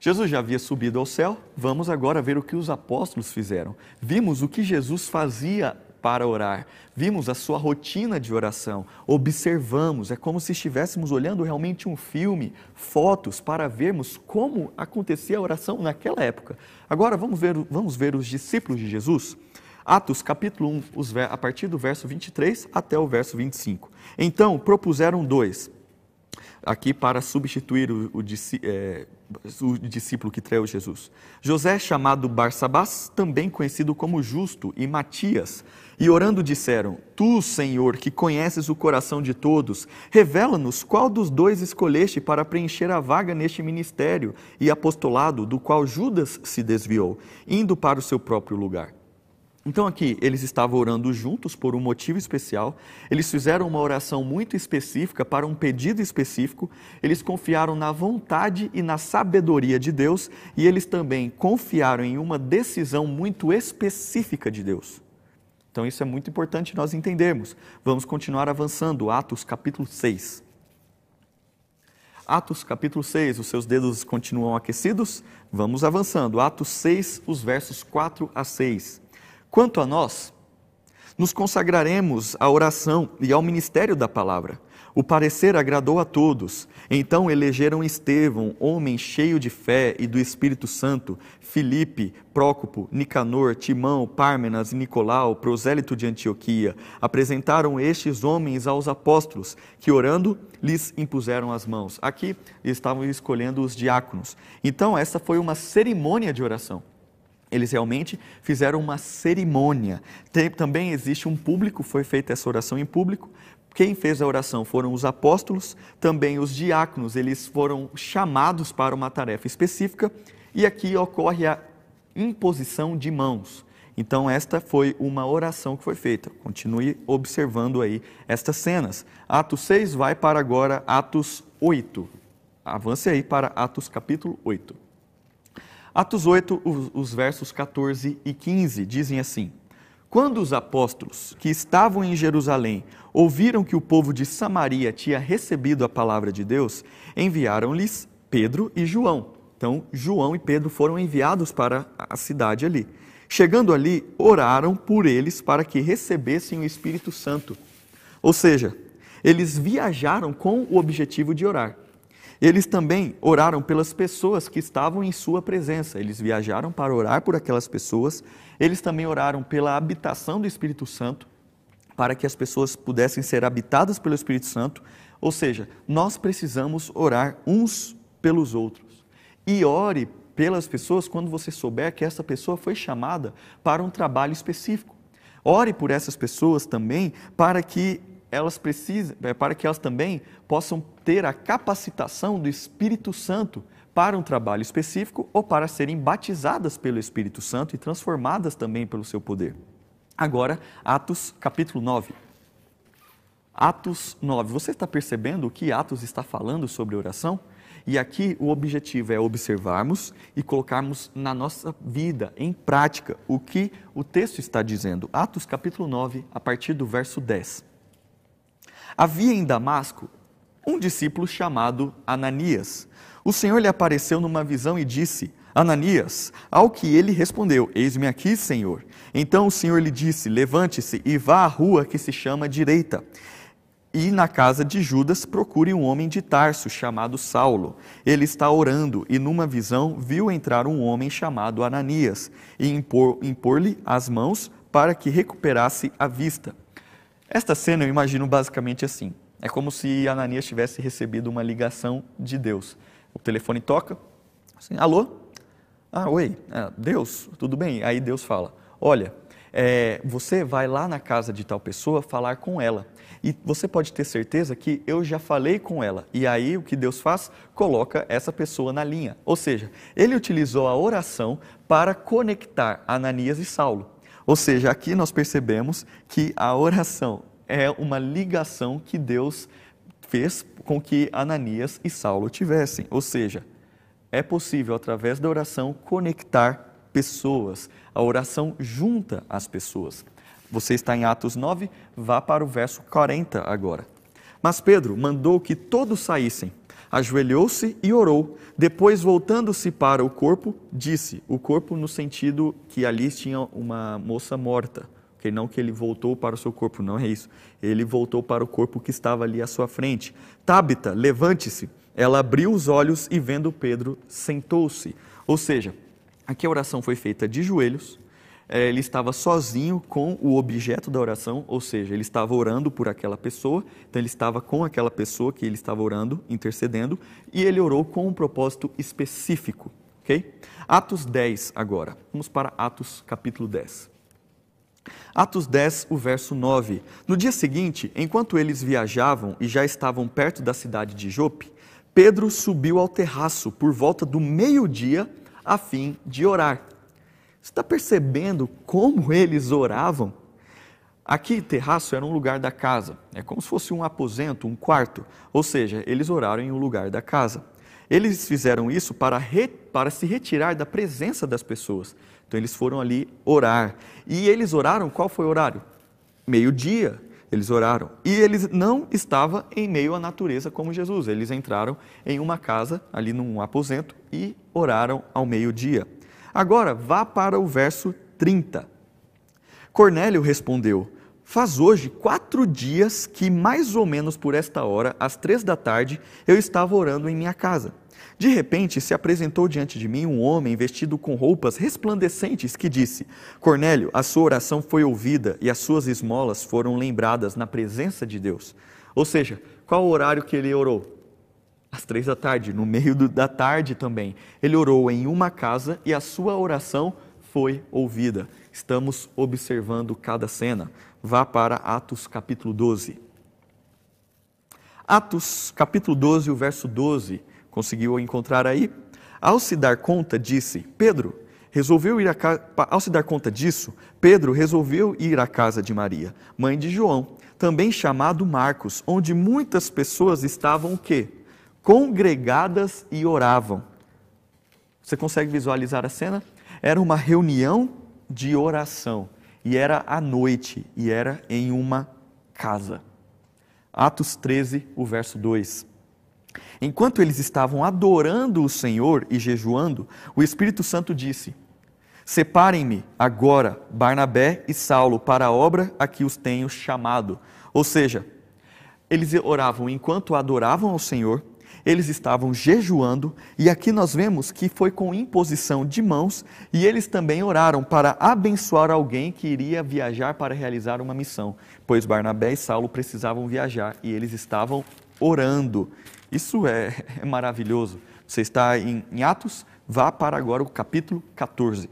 Jesus já havia subido ao céu, vamos agora ver o que os apóstolos fizeram. Vimos o que Jesus fazia para orar, vimos a sua rotina de oração, observamos, é como se estivéssemos olhando realmente um filme, fotos, para vermos como acontecia a oração naquela época. Agora vamos ver, vamos ver os discípulos de Jesus. Atos capítulo 1, a partir do verso 23 até o verso 25. Então propuseram dois aqui para substituir o, o, é, o, discípulo que traiu Jesus. José, chamado Barsabás, também conhecido como Justo, e Matias, e orando disseram: Tu, Senhor, que conheces o coração de todos, revela-nos qual dos dois escolheste para preencher a vaga neste ministério e apostolado do qual Judas se desviou, indo para o seu próprio lugar. Então, aqui, eles estavam orando juntos por um motivo especial, eles fizeram uma oração muito específica para um pedido específico, eles confiaram na vontade e na sabedoria de Deus e eles também confiaram em uma decisão muito específica de Deus. Então, isso é muito importante nós entendermos. Vamos continuar avançando, Atos capítulo 6. Atos capítulo 6, os seus dedos continuam aquecidos? Vamos avançando. Atos 6, os versos 4 a 6. Quanto a nós, nos consagraremos à oração e ao ministério da palavra. O parecer agradou a todos. Então elegeram Estevão, homem cheio de fé e do Espírito Santo, Filipe, Prócopo, Nicanor, Timão, Pármenas e Nicolau, prosélito de Antioquia. Apresentaram estes homens aos apóstolos, que orando lhes impuseram as mãos. Aqui estavam escolhendo os diáconos. Então essa foi uma cerimônia de oração. Eles realmente fizeram uma cerimônia. Tem, também existe um público, foi feita essa oração em público. Quem fez a oração foram os apóstolos, também os diáconos, eles foram chamados para uma tarefa específica, e aqui ocorre a imposição de mãos. Então, esta foi uma oração que foi feita. Continue observando aí estas cenas. Atos 6 vai para agora Atos 8. Avance aí para Atos capítulo 8. Atos 8, os, versos 14 e 15 dizem assim: Quando os apóstolos que estavam em Jerusalém ouviram que o povo de Samaria tinha recebido a palavra de Deus, enviaram-lhes Pedro e João. Então, João e Pedro foram enviados para a cidade ali. Chegando ali, oraram por eles para que recebessem o Espírito Santo. Ou seja, eles viajaram com o objetivo de orar. Eles também oraram pelas pessoas que estavam em sua presença. Eles viajaram para orar por aquelas pessoas. Eles também oraram pela habitação do Espírito Santo, para que as pessoas pudessem ser habitadas pelo Espírito Santo. Ou seja, nós precisamos orar uns pelos outros. E ore pelas pessoas quando você souber que essa pessoa foi chamada para um trabalho específico. Ore por essas pessoas também para que elas precisam, é, para que elas também possam ter a capacitação do Espírito Santo para um trabalho específico ou para serem batizadas pelo Espírito Santo e transformadas também pelo seu poder. Agora, Atos capítulo 9. Atos 9. Você está percebendo o que Atos está falando sobre oração? E aqui o objetivo é observarmos e colocarmos na nossa vida, em prática, o que o texto está dizendo. Atos capítulo 9, a partir do verso 10. Havia em Damasco um discípulo chamado Ananias. O Senhor lhe apareceu numa visão e disse: Ananias, ao que ele respondeu: Eis-me aqui, Senhor. Então o Senhor lhe disse: Levante-se e vá à rua que se chama Direita. E na casa de Judas procure um homem de Tarso chamado Saulo. Ele está orando e numa visão viu entrar um homem chamado Ananias e impor-lhe impor as mãos para que recuperasse a vista. Esta cena eu imagino basicamente assim: é como se Ananias tivesse recebido uma ligação de Deus. O telefone toca, assim, alô? Ah, oi, ah, Deus, tudo bem? Aí Deus fala: olha, é, você vai lá na casa de tal pessoa falar com ela. E você pode ter certeza que eu já falei com ela. E aí o que Deus faz? Coloca essa pessoa na linha. Ou seja, ele utilizou a oração para conectar Ananias e Saulo. Ou seja, aqui nós percebemos que a oração é uma ligação que Deus fez com que Ananias e Saulo tivessem. Ou seja, é possível, através da oração, conectar pessoas. A oração junta as pessoas. Você está em Atos 9, vá para o verso 40 agora. Mas Pedro mandou que todos saíssem ajoelhou-se e orou. Depois, voltando-se para o corpo, disse: o corpo no sentido que ali tinha uma moça morta. Okay? Não que ele voltou para o seu corpo, não é isso. Ele voltou para o corpo que estava ali à sua frente. Tábita, levante-se. Ela abriu os olhos e, vendo Pedro, sentou-se. Ou seja, aqui a oração foi feita de joelhos. É, ele estava sozinho com o objeto da oração, ou seja, ele estava orando por aquela pessoa, então ele estava com aquela pessoa que ele estava orando, intercedendo, e ele orou com um propósito específico. ok? Atos 10 agora. Vamos para Atos capítulo 10. Atos 10, o verso 9. No dia seguinte, enquanto eles viajavam e já estavam perto da cidade de Jope, Pedro subiu ao terraço por volta do meio-dia a fim de orar. Você está percebendo como eles oravam? Aqui, terraço era um lugar da casa, é como se fosse um aposento, um quarto, ou seja, eles oraram em um lugar da casa. Eles fizeram isso para, re, para se retirar da presença das pessoas. Então, eles foram ali orar. E eles oraram, qual foi o horário? Meio-dia, eles oraram. E eles não estavam em meio à natureza como Jesus. Eles entraram em uma casa, ali num aposento, e oraram ao meio-dia. Agora, vá para o verso 30. Cornélio respondeu: Faz hoje quatro dias que, mais ou menos por esta hora, às três da tarde, eu estava orando em minha casa. De repente se apresentou diante de mim um homem vestido com roupas resplandecentes que disse: Cornélio, a sua oração foi ouvida e as suas esmolas foram lembradas na presença de Deus. Ou seja, qual o horário que ele orou? Às três da tarde, no meio do, da tarde também. Ele orou em uma casa e a sua oração foi ouvida. Estamos observando cada cena. Vá para Atos capítulo 12. Atos capítulo 12, o verso 12. Conseguiu encontrar aí? Ao se dar conta, disse: Pedro, resolveu ir a casa. Ao se dar conta disso, Pedro resolveu ir à casa de Maria, mãe de João, também chamado Marcos, onde muitas pessoas estavam o quê? Congregadas e oravam. Você consegue visualizar a cena? Era uma reunião de oração e era à noite e era em uma casa. Atos 13, o verso 2. Enquanto eles estavam adorando o Senhor e jejuando, o Espírito Santo disse: Separem-me agora, Barnabé e Saulo, para a obra a que os tenho chamado. Ou seja, eles oravam enquanto adoravam ao Senhor eles estavam jejuando, e aqui nós vemos que foi com imposição de mãos, e eles também oraram para abençoar alguém que iria viajar para realizar uma missão, pois Barnabé e Saulo precisavam viajar e eles estavam orando. Isso é, (laughs) é maravilhoso. Você está em, em Atos, vá para agora o capítulo 14.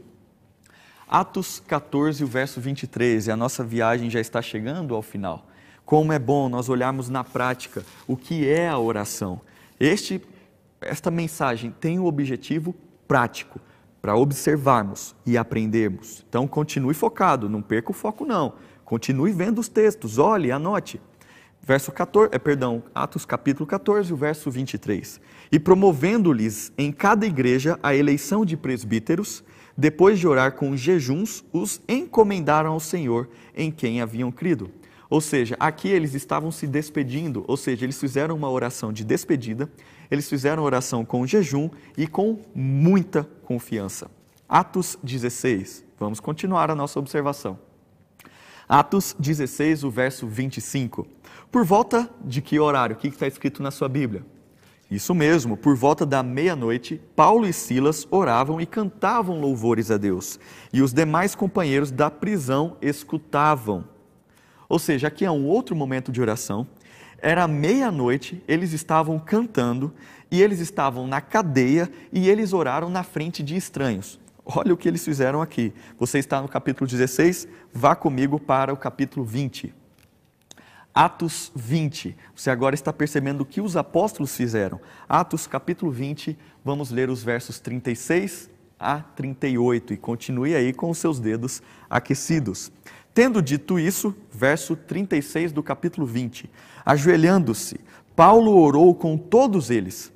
Atos 14, o verso 23, e a nossa viagem já está chegando ao final. Como é bom nós olharmos na prática o que é a oração. Este, esta mensagem tem um objetivo prático, para observarmos e aprendermos. Então, continue focado, não perca o foco não. Continue vendo os textos, olhe, anote. Verso 14, é, perdão, Atos capítulo 14, o verso 23. E promovendo-lhes em cada igreja a eleição de presbíteros, depois de orar com jejuns, os encomendaram ao Senhor em quem haviam crido. Ou seja, aqui eles estavam se despedindo, ou seja, eles fizeram uma oração de despedida, eles fizeram oração com jejum e com muita confiança. Atos 16, vamos continuar a nossa observação. Atos 16, o verso 25. Por volta de que horário? O que está escrito na sua Bíblia? Isso mesmo, por volta da meia-noite, Paulo e Silas oravam e cantavam louvores a Deus, e os demais companheiros da prisão escutavam. Ou seja, aqui é um outro momento de oração. Era meia-noite, eles estavam cantando e eles estavam na cadeia e eles oraram na frente de estranhos. Olha o que eles fizeram aqui. Você está no capítulo 16, vá comigo para o capítulo 20. Atos 20. Você agora está percebendo o que os apóstolos fizeram. Atos capítulo 20, vamos ler os versos 36 a 38 e continue aí com os seus dedos aquecidos. Tendo dito isso, verso 36 do capítulo 20, ajoelhando-se, Paulo orou com todos eles.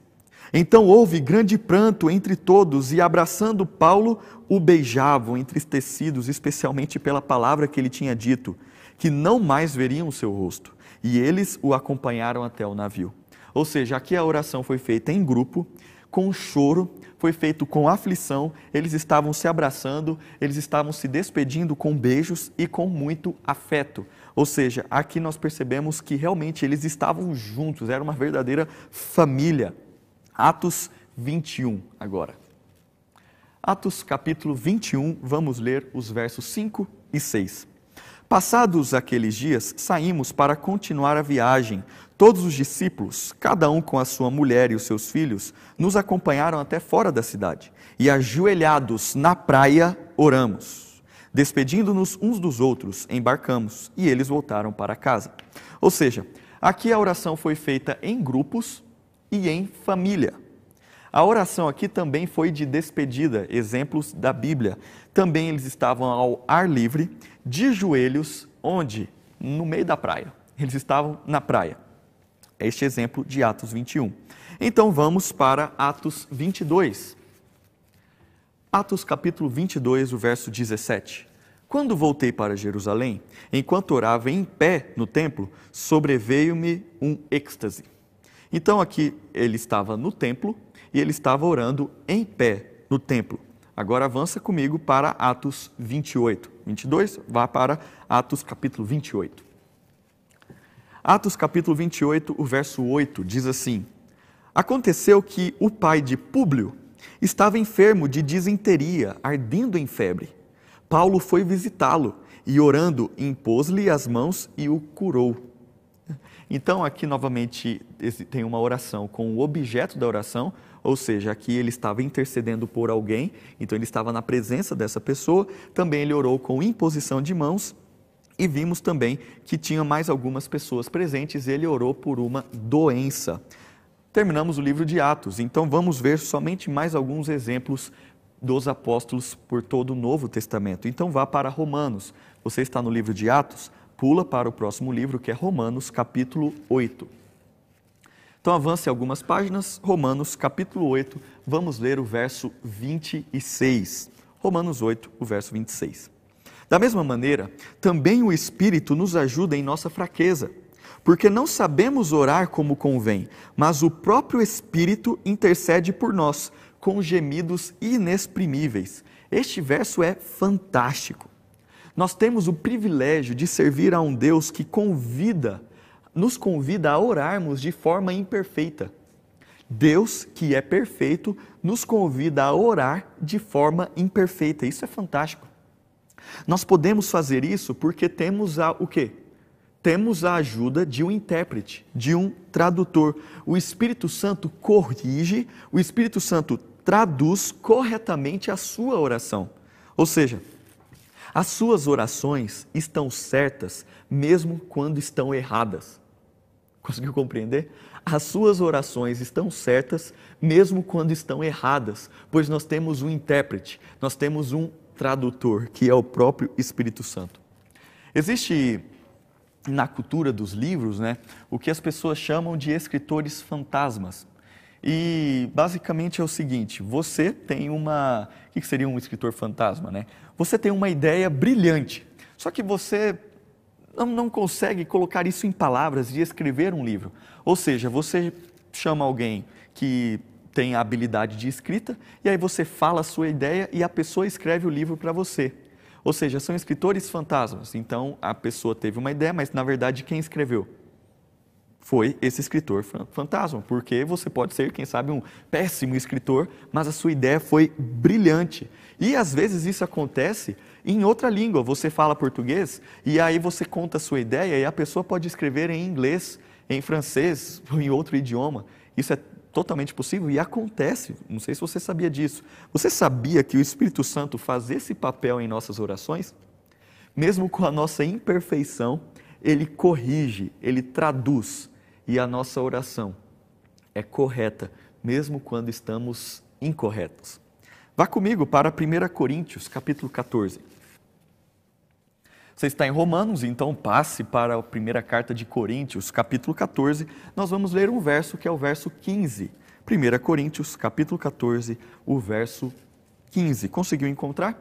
Então houve grande pranto entre todos e, abraçando Paulo, o beijavam, entristecidos, especialmente pela palavra que ele tinha dito, que não mais veriam o seu rosto. E eles o acompanharam até o navio. Ou seja, aqui a oração foi feita em grupo, com choro, foi feito com aflição, eles estavam se abraçando, eles estavam se despedindo com beijos e com muito afeto. Ou seja, aqui nós percebemos que realmente eles estavam juntos, era uma verdadeira família. Atos 21 agora. Atos capítulo 21, vamos ler os versos 5 e 6. Passados aqueles dias, saímos para continuar a viagem. Todos os discípulos, cada um com a sua mulher e os seus filhos, nos acompanharam até fora da cidade. E ajoelhados na praia, oramos. Despedindo-nos uns dos outros, embarcamos e eles voltaram para casa. Ou seja, aqui a oração foi feita em grupos e em família. A oração aqui também foi de despedida, exemplos da Bíblia. Também eles estavam ao ar livre, de joelhos, onde? No meio da praia. Eles estavam na praia. Este exemplo de Atos 21. Então vamos para Atos 22. Atos capítulo 22, o verso 17. Quando voltei para Jerusalém, enquanto orava em pé no templo, sobreveio-me um êxtase. Então aqui ele estava no templo e ele estava orando em pé no templo. Agora avança comigo para Atos 28. 22, vá para Atos capítulo 28. Atos capítulo 28, o verso 8 diz assim: Aconteceu que o pai de Públio estava enfermo de disenteria, ardendo em febre. Paulo foi visitá-lo e, orando, impôs-lhe as mãos e o curou. Então, aqui novamente tem uma oração com o objeto da oração, ou seja, aqui ele estava intercedendo por alguém, então ele estava na presença dessa pessoa. Também ele orou com imposição de mãos e vimos também que tinha mais algumas pessoas presentes. Ele orou por uma doença. Terminamos o livro de Atos, então vamos ver somente mais alguns exemplos dos apóstolos por todo o Novo Testamento. Então vá para Romanos. Você está no livro de Atos? Pula para o próximo livro, que é Romanos, capítulo 8. Então avance algumas páginas, Romanos capítulo 8, vamos ler o verso 26. Romanos 8, o verso 26. Da mesma maneira, também o Espírito nos ajuda em nossa fraqueza, porque não sabemos orar como convém, mas o próprio Espírito intercede por nós com gemidos inexprimíveis. Este verso é fantástico. Nós temos o privilégio de servir a um Deus que convida nos convida a orarmos de forma imperfeita. Deus, que é perfeito, nos convida a orar de forma imperfeita. Isso é fantástico. Nós podemos fazer isso porque temos a, o quê? Temos a ajuda de um intérprete, de um tradutor. O Espírito Santo corrige, o Espírito Santo traduz corretamente a sua oração. Ou seja, as suas orações estão certas mesmo quando estão erradas. Conseguiu compreender? As suas orações estão certas, mesmo quando estão erradas, pois nós temos um intérprete, nós temos um tradutor, que é o próprio Espírito Santo. Existe na cultura dos livros, né, o que as pessoas chamam de escritores fantasmas. E basicamente é o seguinte: você tem uma. O que seria um escritor fantasma? Né? Você tem uma ideia brilhante, só que você não, consegue colocar isso em palavras e escrever um livro. Ou seja, você chama alguém que tem a habilidade de escrita e aí você fala a sua ideia e a pessoa escreve o livro para você. Ou seja, são escritores fantasmas. Então a pessoa teve uma ideia, mas na verdade quem escreveu? Foi esse escritor fantasma, porque você pode ser, quem sabe, um péssimo escritor, mas a sua ideia foi brilhante. E às vezes isso acontece em outra língua. Você fala português e aí você conta a sua ideia e a pessoa pode escrever em inglês, em francês (laughs) ou em outro idioma. Isso é totalmente possível e acontece. Não sei se você sabia disso. Você sabia que o Espírito Santo faz esse papel em nossas orações? Mesmo com a nossa imperfeição, ele corrige, ele traduz e a nossa oração é correta, mesmo quando estamos incorretos. Vá comigo para 1 Coríntios, capítulo 14. Você está em Romanos, então passe para a primeira carta de Coríntios, capítulo 14. Nós vamos ler um verso que é o verso 15. 1 Coríntios, capítulo 14, o verso 15. Conseguiu encontrar?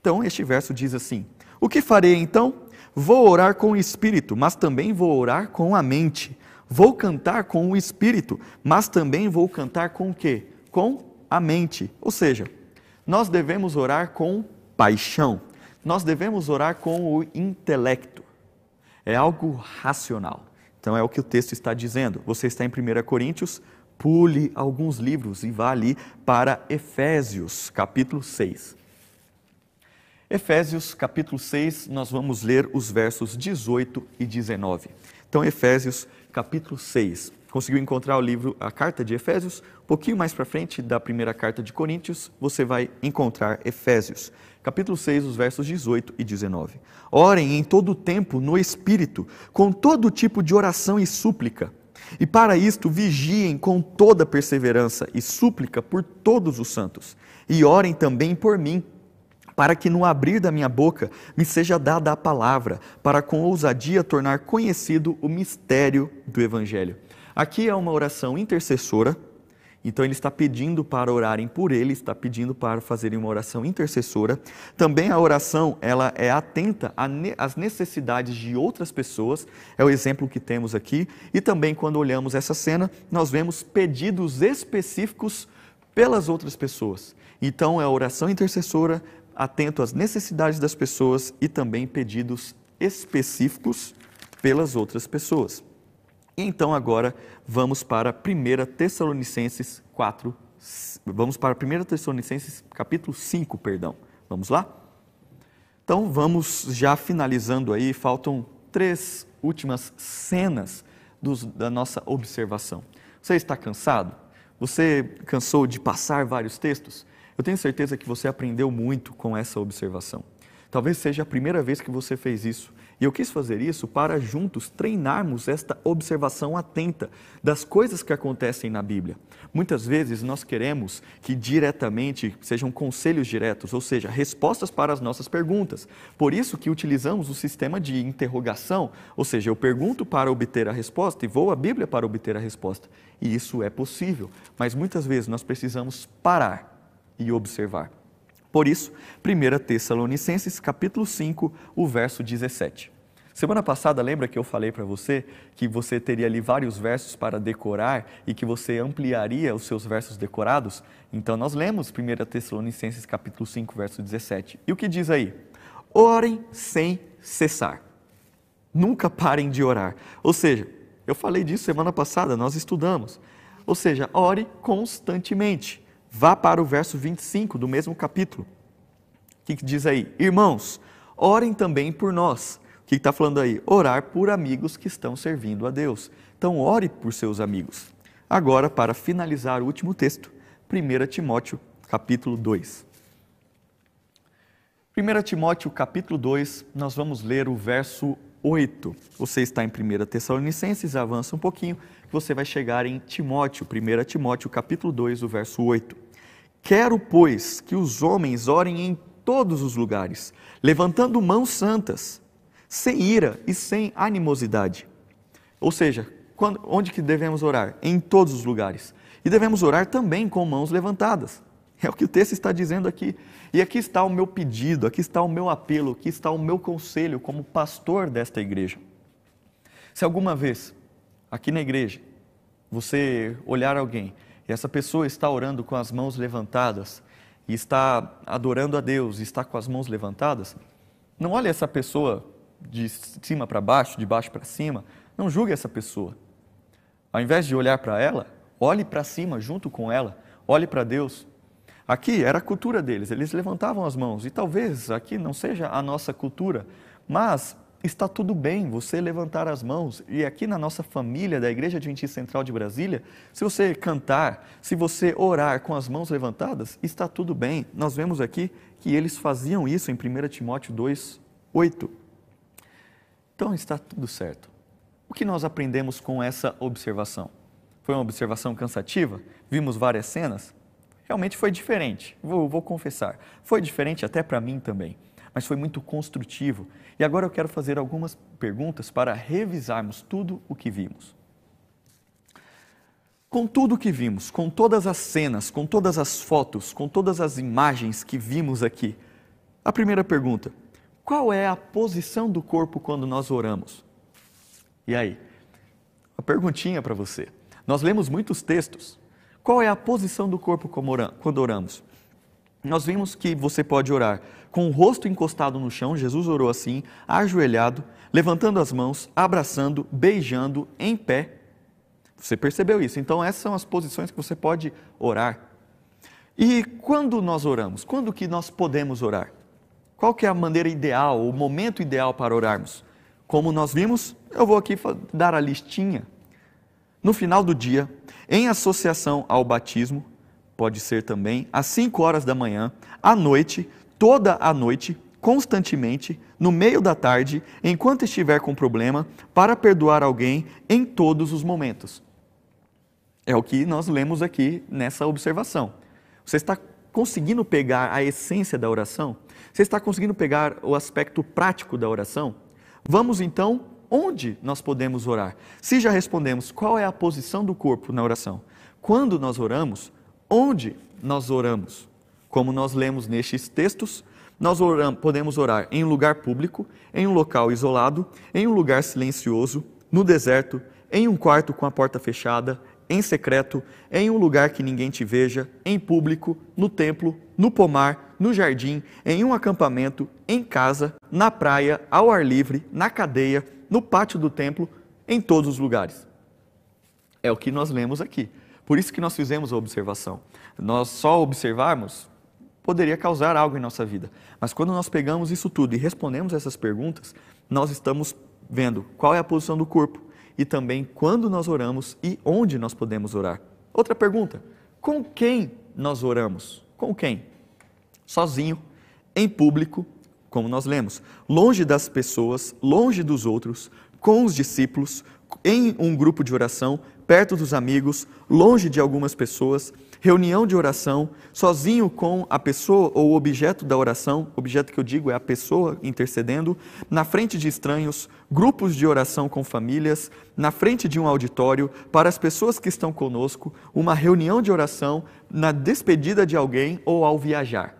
Então, este verso diz assim: O que farei então? Vou orar com o espírito, mas também vou orar com a mente. Vou cantar com o espírito, mas também vou cantar com o quê? Com a mente. Ou seja, nós devemos orar com paixão nós devemos orar com o intelecto. É algo racional. Então é o que o texto está dizendo. Você está em 1 Coríntios, pule alguns livros e vá ali para Efésios, capítulo 6. Efésios, capítulo 6, nós vamos ler os versos 18 e 19. Então, Efésios, capítulo 6. Conseguiu encontrar o livro, a carta de Efésios? Um pouquinho mais para frente da primeira carta de Coríntios, você vai encontrar Efésios, capítulo 6, os versos 18 e 19. Orem em todo o tempo no Espírito, com todo tipo de oração e súplica. E para isto vigiem com toda perseverança e súplica por todos os santos. E orem também por mim, para que no abrir da minha boca me seja dada a palavra, para com ousadia tornar conhecido o mistério do Evangelho Aqui é uma oração intercessora, então ele está pedindo para orarem por ele, está pedindo para fazerem uma oração intercessora. Também a oração, ela é atenta às necessidades de outras pessoas, é o exemplo que temos aqui. E também quando olhamos essa cena, nós vemos pedidos específicos pelas outras pessoas. Então é a oração intercessora, atento às necessidades das pessoas e também pedidos específicos pelas outras pessoas. Então agora vamos para 1 Tessalonicenses 4, vamos para 1 Tessalonicenses capítulo 5, perdão. Vamos lá? Então vamos já finalizando aí, faltam três últimas cenas dos, da nossa observação. Você está cansado? Você cansou de passar vários textos? Eu tenho certeza que você aprendeu muito com essa observação. Talvez seja a primeira vez que você fez isso e eu quis fazer isso para juntos treinarmos esta observação atenta das coisas que acontecem na Bíblia. Muitas vezes nós queremos que diretamente sejam conselhos diretos, ou seja, respostas para as nossas perguntas. Por isso que utilizamos o sistema de interrogação, ou seja, eu pergunto para obter a resposta e vou à Bíblia para obter a resposta. E isso é possível, mas muitas vezes nós precisamos parar e observar. Por isso, 1 Tessalonicenses capítulo 5, o verso 17. Semana passada, lembra que eu falei para você que você teria ali vários versos para decorar e que você ampliaria os seus versos decorados? Então nós lemos 1 Tessalonicenses capítulo 5, verso 17. E o que diz aí? Orem sem cessar. Nunca parem de orar. Ou seja, eu falei disso semana passada, nós estudamos. Ou seja, ore constantemente. Vá para o verso 25 do mesmo capítulo. O que, que diz aí? Irmãos, orem também por nós. O que está falando aí? Orar por amigos que estão servindo a Deus. Então, ore por seus amigos. Agora, para finalizar o último texto, 1 Timóteo, capítulo 2. 1 Timóteo, capítulo 2, nós vamos ler o verso 8. Você está em 1 Tessalonicenses, avança um pouquinho, você vai chegar em Timóteo, 1 Timóteo, capítulo 2, o verso 8. Quero, pois, que os homens orem em todos os lugares, levantando mãos santas, sem ira e sem animosidade. Ou seja, quando, onde que devemos orar? Em todos os lugares. E devemos orar também com mãos levantadas. É o que o texto está dizendo aqui. E aqui está o meu pedido, aqui está o meu apelo, aqui está o meu conselho como pastor desta igreja. Se alguma vez, aqui na igreja, você olhar alguém e essa pessoa está orando com as mãos levantadas e está adorando a Deus está com as mãos levantadas, não olhe essa pessoa de cima para baixo, de baixo para cima, não julgue essa pessoa. Ao invés de olhar para ela, olhe para cima junto com ela, olhe para Deus Aqui era a cultura deles, eles levantavam as mãos. E talvez aqui não seja a nossa cultura, mas está tudo bem você levantar as mãos. E aqui na nossa família da Igreja Adventista Central de Brasília, se você cantar, se você orar com as mãos levantadas, está tudo bem. Nós vemos aqui que eles faziam isso em 1 Timóteo 2, 8. Então está tudo certo. O que nós aprendemos com essa observação? Foi uma observação cansativa? Vimos várias cenas? Realmente foi diferente, vou, vou confessar. Foi diferente até para mim também, mas foi muito construtivo. E agora eu quero fazer algumas perguntas para revisarmos tudo o que vimos. Com tudo o que vimos, com todas as cenas, com todas as fotos, com todas as imagens que vimos aqui, a primeira pergunta: qual é a posição do corpo quando nós oramos? E aí? A perguntinha para você. Nós lemos muitos textos, qual é a posição do corpo quando oramos? Nós vimos que você pode orar com o rosto encostado no chão, Jesus orou assim, ajoelhado, levantando as mãos, abraçando, beijando, em pé. Você percebeu isso? Então, essas são as posições que você pode orar. E quando nós oramos? Quando que nós podemos orar? Qual que é a maneira ideal, o momento ideal para orarmos? Como nós vimos, eu vou aqui dar a listinha. No final do dia, em associação ao batismo, pode ser também às 5 horas da manhã, à noite, toda a noite, constantemente, no meio da tarde, enquanto estiver com problema, para perdoar alguém em todos os momentos. É o que nós lemos aqui nessa observação. Você está conseguindo pegar a essência da oração? Você está conseguindo pegar o aspecto prático da oração? Vamos então, onde nós podemos orar? Se já respondemos qual é a posição do corpo na oração, quando nós oramos, onde nós oramos? Como nós lemos nestes textos, nós podemos orar em um lugar público, em um local isolado, em um lugar silencioso, no deserto, em um quarto com a porta fechada, em secreto, em um lugar que ninguém te veja, em público, no templo, no pomar, no jardim, em um acampamento, em casa, na praia, ao ar livre, na cadeia, no pátio do templo, em todos os lugares. É o que nós lemos aqui. Por isso que nós fizemos a observação. Nós só observarmos poderia causar algo em nossa vida. Mas quando nós pegamos isso tudo e respondemos essas perguntas, nós estamos vendo qual é a posição do corpo, e também quando nós oramos e onde nós podemos orar. Outra pergunta: com quem nós oramos? Com quem? Sozinho, em público, como nós lemos, longe das pessoas, longe dos outros, com os discípulos, em um grupo de oração, perto dos amigos, longe de algumas pessoas, reunião de oração, sozinho com a pessoa ou objeto da oração, objeto que eu digo é a pessoa intercedendo, na frente de estranhos, grupos de oração com famílias, na frente de um auditório, para as pessoas que estão conosco, uma reunião de oração, na despedida de alguém ou ao viajar.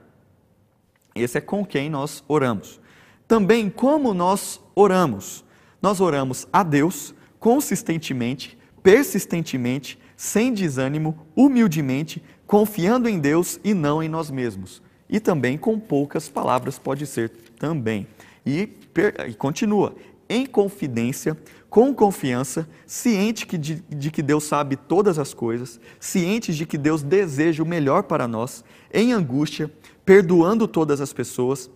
Esse é com quem nós oramos. Também como nós oramos. Nós oramos a Deus consistentemente, persistentemente, sem desânimo, humildemente, confiando em Deus e não em nós mesmos. E também com poucas palavras pode ser também. E, e continua, em confidência, com confiança, ciente que de, de, que Deus sabe todas as coisas, ciente de que Deus deseja o melhor para nós, em angústia, perdoando todas as pessoas,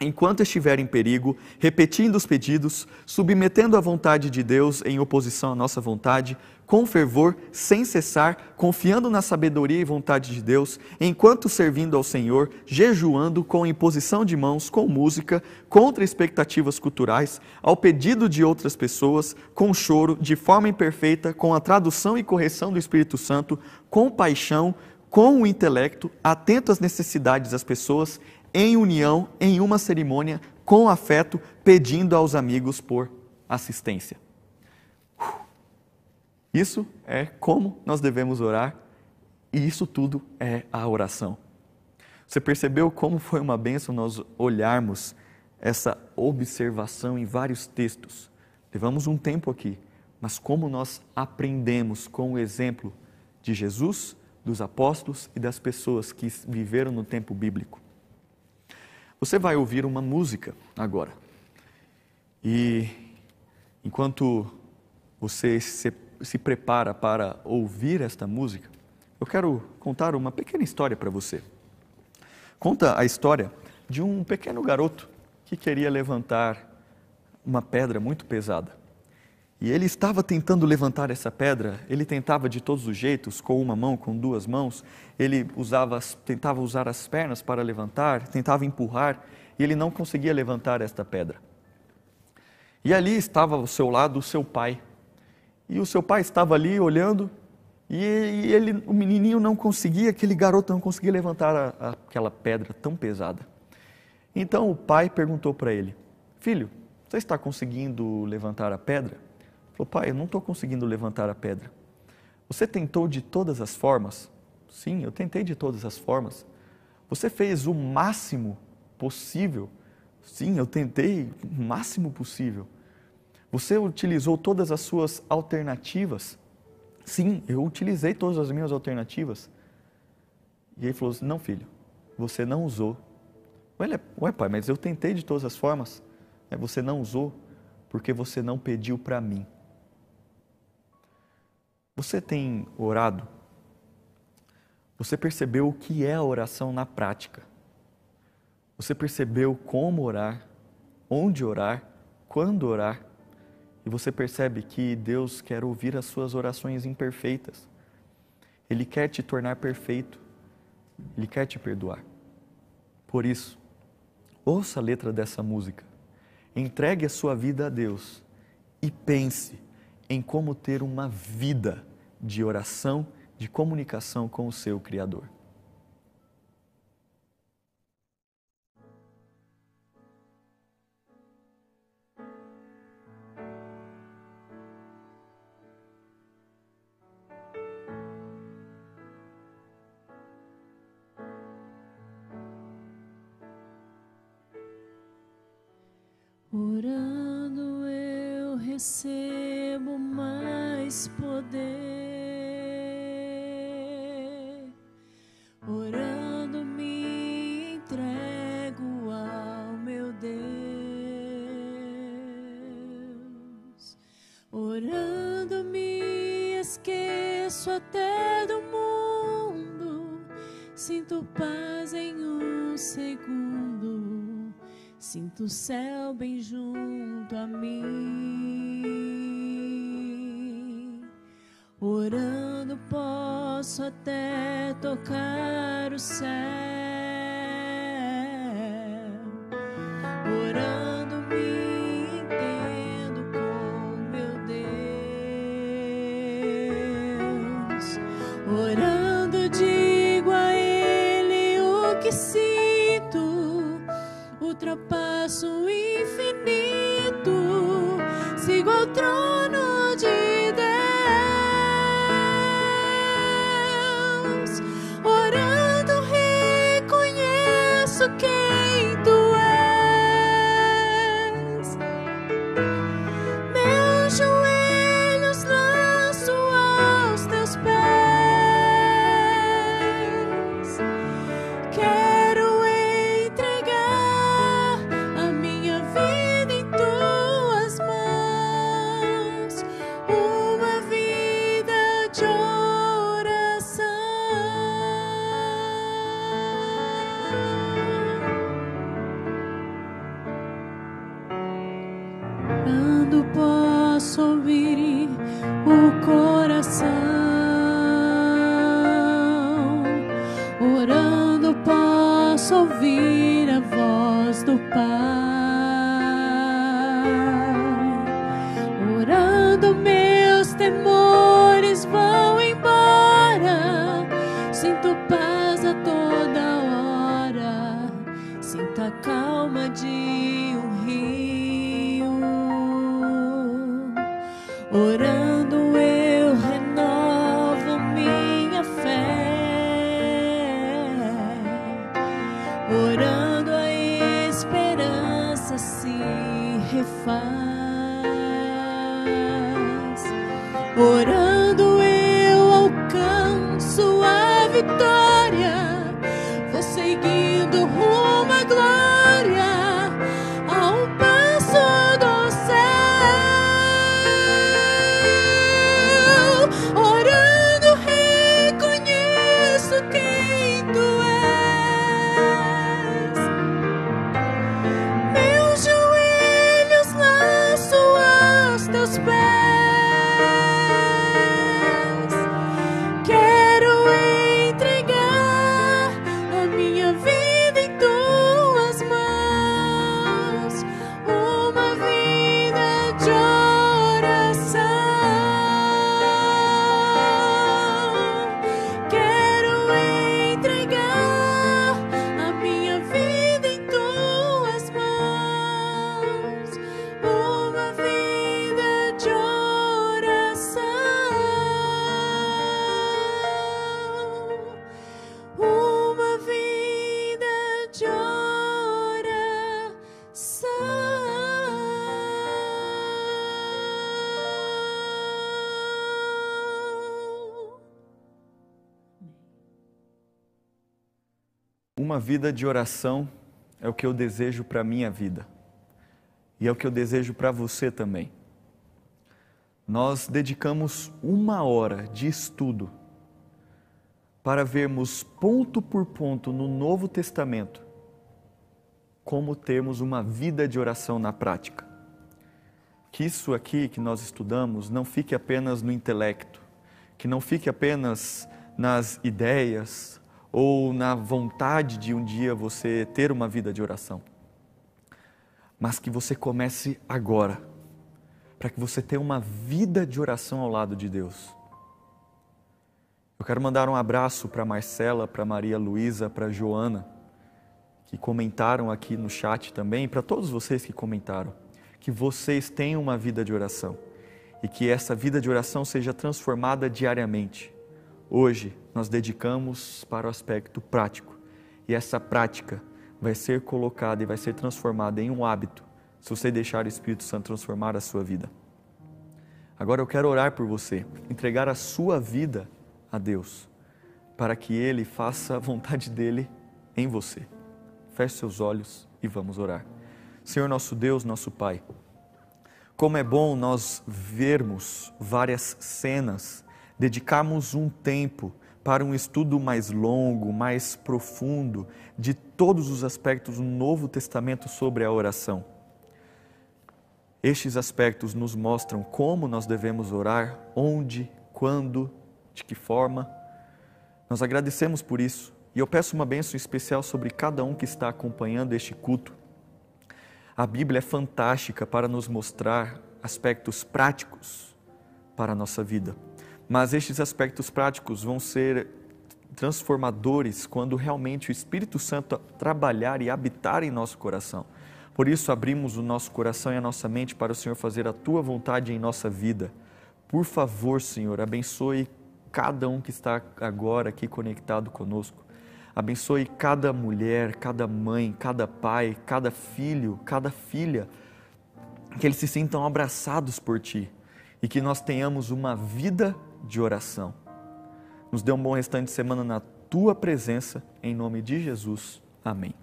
enquanto estiver em perigo, repetindo os pedidos, submetendo a vontade de Deus em oposição à nossa vontade, com fervor, sem cessar, confiando na sabedoria e vontade de Deus, enquanto servindo ao Senhor, jejuando com imposição de mãos, com música, contra expectativas culturais, ao pedido de outras pessoas, com choro, de forma imperfeita, com a tradução e correção do Espírito Santo, com paixão, com o intelecto, atento às necessidades das pessoas em união, em uma cerimônia, com afeto, pedindo aos amigos por assistência. Isso é como nós devemos orar e isso tudo é a oração. Você percebeu como foi uma benção nós olharmos essa observação em vários textos? Levamos um tempo aqui, mas como nós aprendemos com o exemplo de Jesus, dos apóstolos e das pessoas que viveram no tempo bíblico. Você vai ouvir uma música agora. E enquanto você se, se prepara para ouvir esta música, eu quero contar uma pequena história para você. Conta a história de um pequeno garoto que queria levantar uma pedra muito pesada. E ele estava tentando levantar essa pedra, ele tentava de todos os jeitos, com uma mão, com duas mãos, ele usava, tentava usar as pernas para levantar, tentava empurrar, e ele não conseguia levantar esta pedra. E ali estava ao seu lado o seu pai. E o seu pai estava ali olhando, e ele, o menininho não conseguia, aquele garoto não conseguia levantar a, a, aquela pedra tão pesada. Então o pai perguntou para ele: Filho, você está conseguindo levantar a pedra? Falou, pai, eu não estou conseguindo levantar a pedra. Você tentou de todas as formas? Sim, eu tentei de todas as formas. Você fez o máximo possível? Sim, eu tentei o máximo possível. Você utilizou todas as suas alternativas? Sim, eu utilizei todas as minhas alternativas. E ele falou assim, não filho, você não usou. Ué, ué pai, mas eu tentei de todas as formas. É, você não usou porque você não pediu para mim. Você tem orado? Você percebeu o que é a oração na prática? Você percebeu como orar, onde orar, quando orar? E você percebe que Deus quer ouvir as suas orações imperfeitas. Ele quer te tornar perfeito. Ele quer te perdoar. Por isso, ouça a letra dessa música. Entregue a sua vida a Deus e pense em como ter uma vida de oração, de comunicação com o seu Criador. Orando eu recebo mais poder. Orando me entrego ao meu Deus. Orando me esqueço até do mundo. Sinto paz em um segundo. Sinto o céu posso até tocar o céu. Sinto a calma de um rio. Orando Uma vida de oração é o que eu desejo para a minha vida. E é o que eu desejo para você também. nós dedicamos uma hora de estudo para vermos ponto por ponto no Novo Testamento como termos uma vida de oração na prática. Que isso aqui que nós estudamos não fique apenas no intelecto, que não fique apenas nas ideias ou na vontade de um dia você ter uma vida de oração, mas que você comece agora, para que você tenha uma vida de oração ao lado de Deus. Eu quero mandar um abraço para Marcela, para Maria Luísa, para Joana que comentaram aqui no chat também, para todos vocês que comentaram, que vocês tenham uma vida de oração e que essa vida de oração seja transformada diariamente. Hoje nós dedicamos para o aspecto prático e essa prática vai ser colocada e vai ser transformada em um hábito se você deixar o Espírito Santo transformar a sua vida. Agora eu quero orar por você, entregar a sua vida a Deus, para que Ele faça a vontade dele em você. Feche seus olhos e vamos orar. Senhor nosso Deus, nosso Pai, como é bom nós vermos várias cenas, dedicarmos um tempo para um estudo mais longo, mais profundo de todos os aspectos do Novo Testamento sobre a oração. Estes aspectos nos mostram como nós devemos orar, onde, quando, de que forma. Nós agradecemos por isso e eu peço uma bênção especial sobre cada um que está acompanhando este culto. A Bíblia é fantástica para nos mostrar aspectos práticos para a nossa vida. Mas estes aspectos práticos vão ser transformadores quando realmente o Espírito Santo trabalhar e habitar em nosso coração. Por isso, abrimos o nosso coração e a nossa mente para o Senhor fazer a tua vontade em nossa vida. Por favor, Senhor, abençoe cada um que está agora aqui conectado conosco. Abençoe cada mulher, cada mãe, cada pai, cada filho, cada filha, que eles se sintam abraçados por Ti e que nós tenhamos uma vida de oração. Nos dê um bom restante de semana na Tua presença, em nome de Jesus. Amém.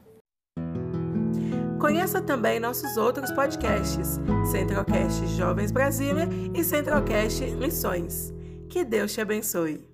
Conheça também nossos outros podcasts, Centralcast Jovens Brasília e Centralcast Missões. Que Deus te abençoe.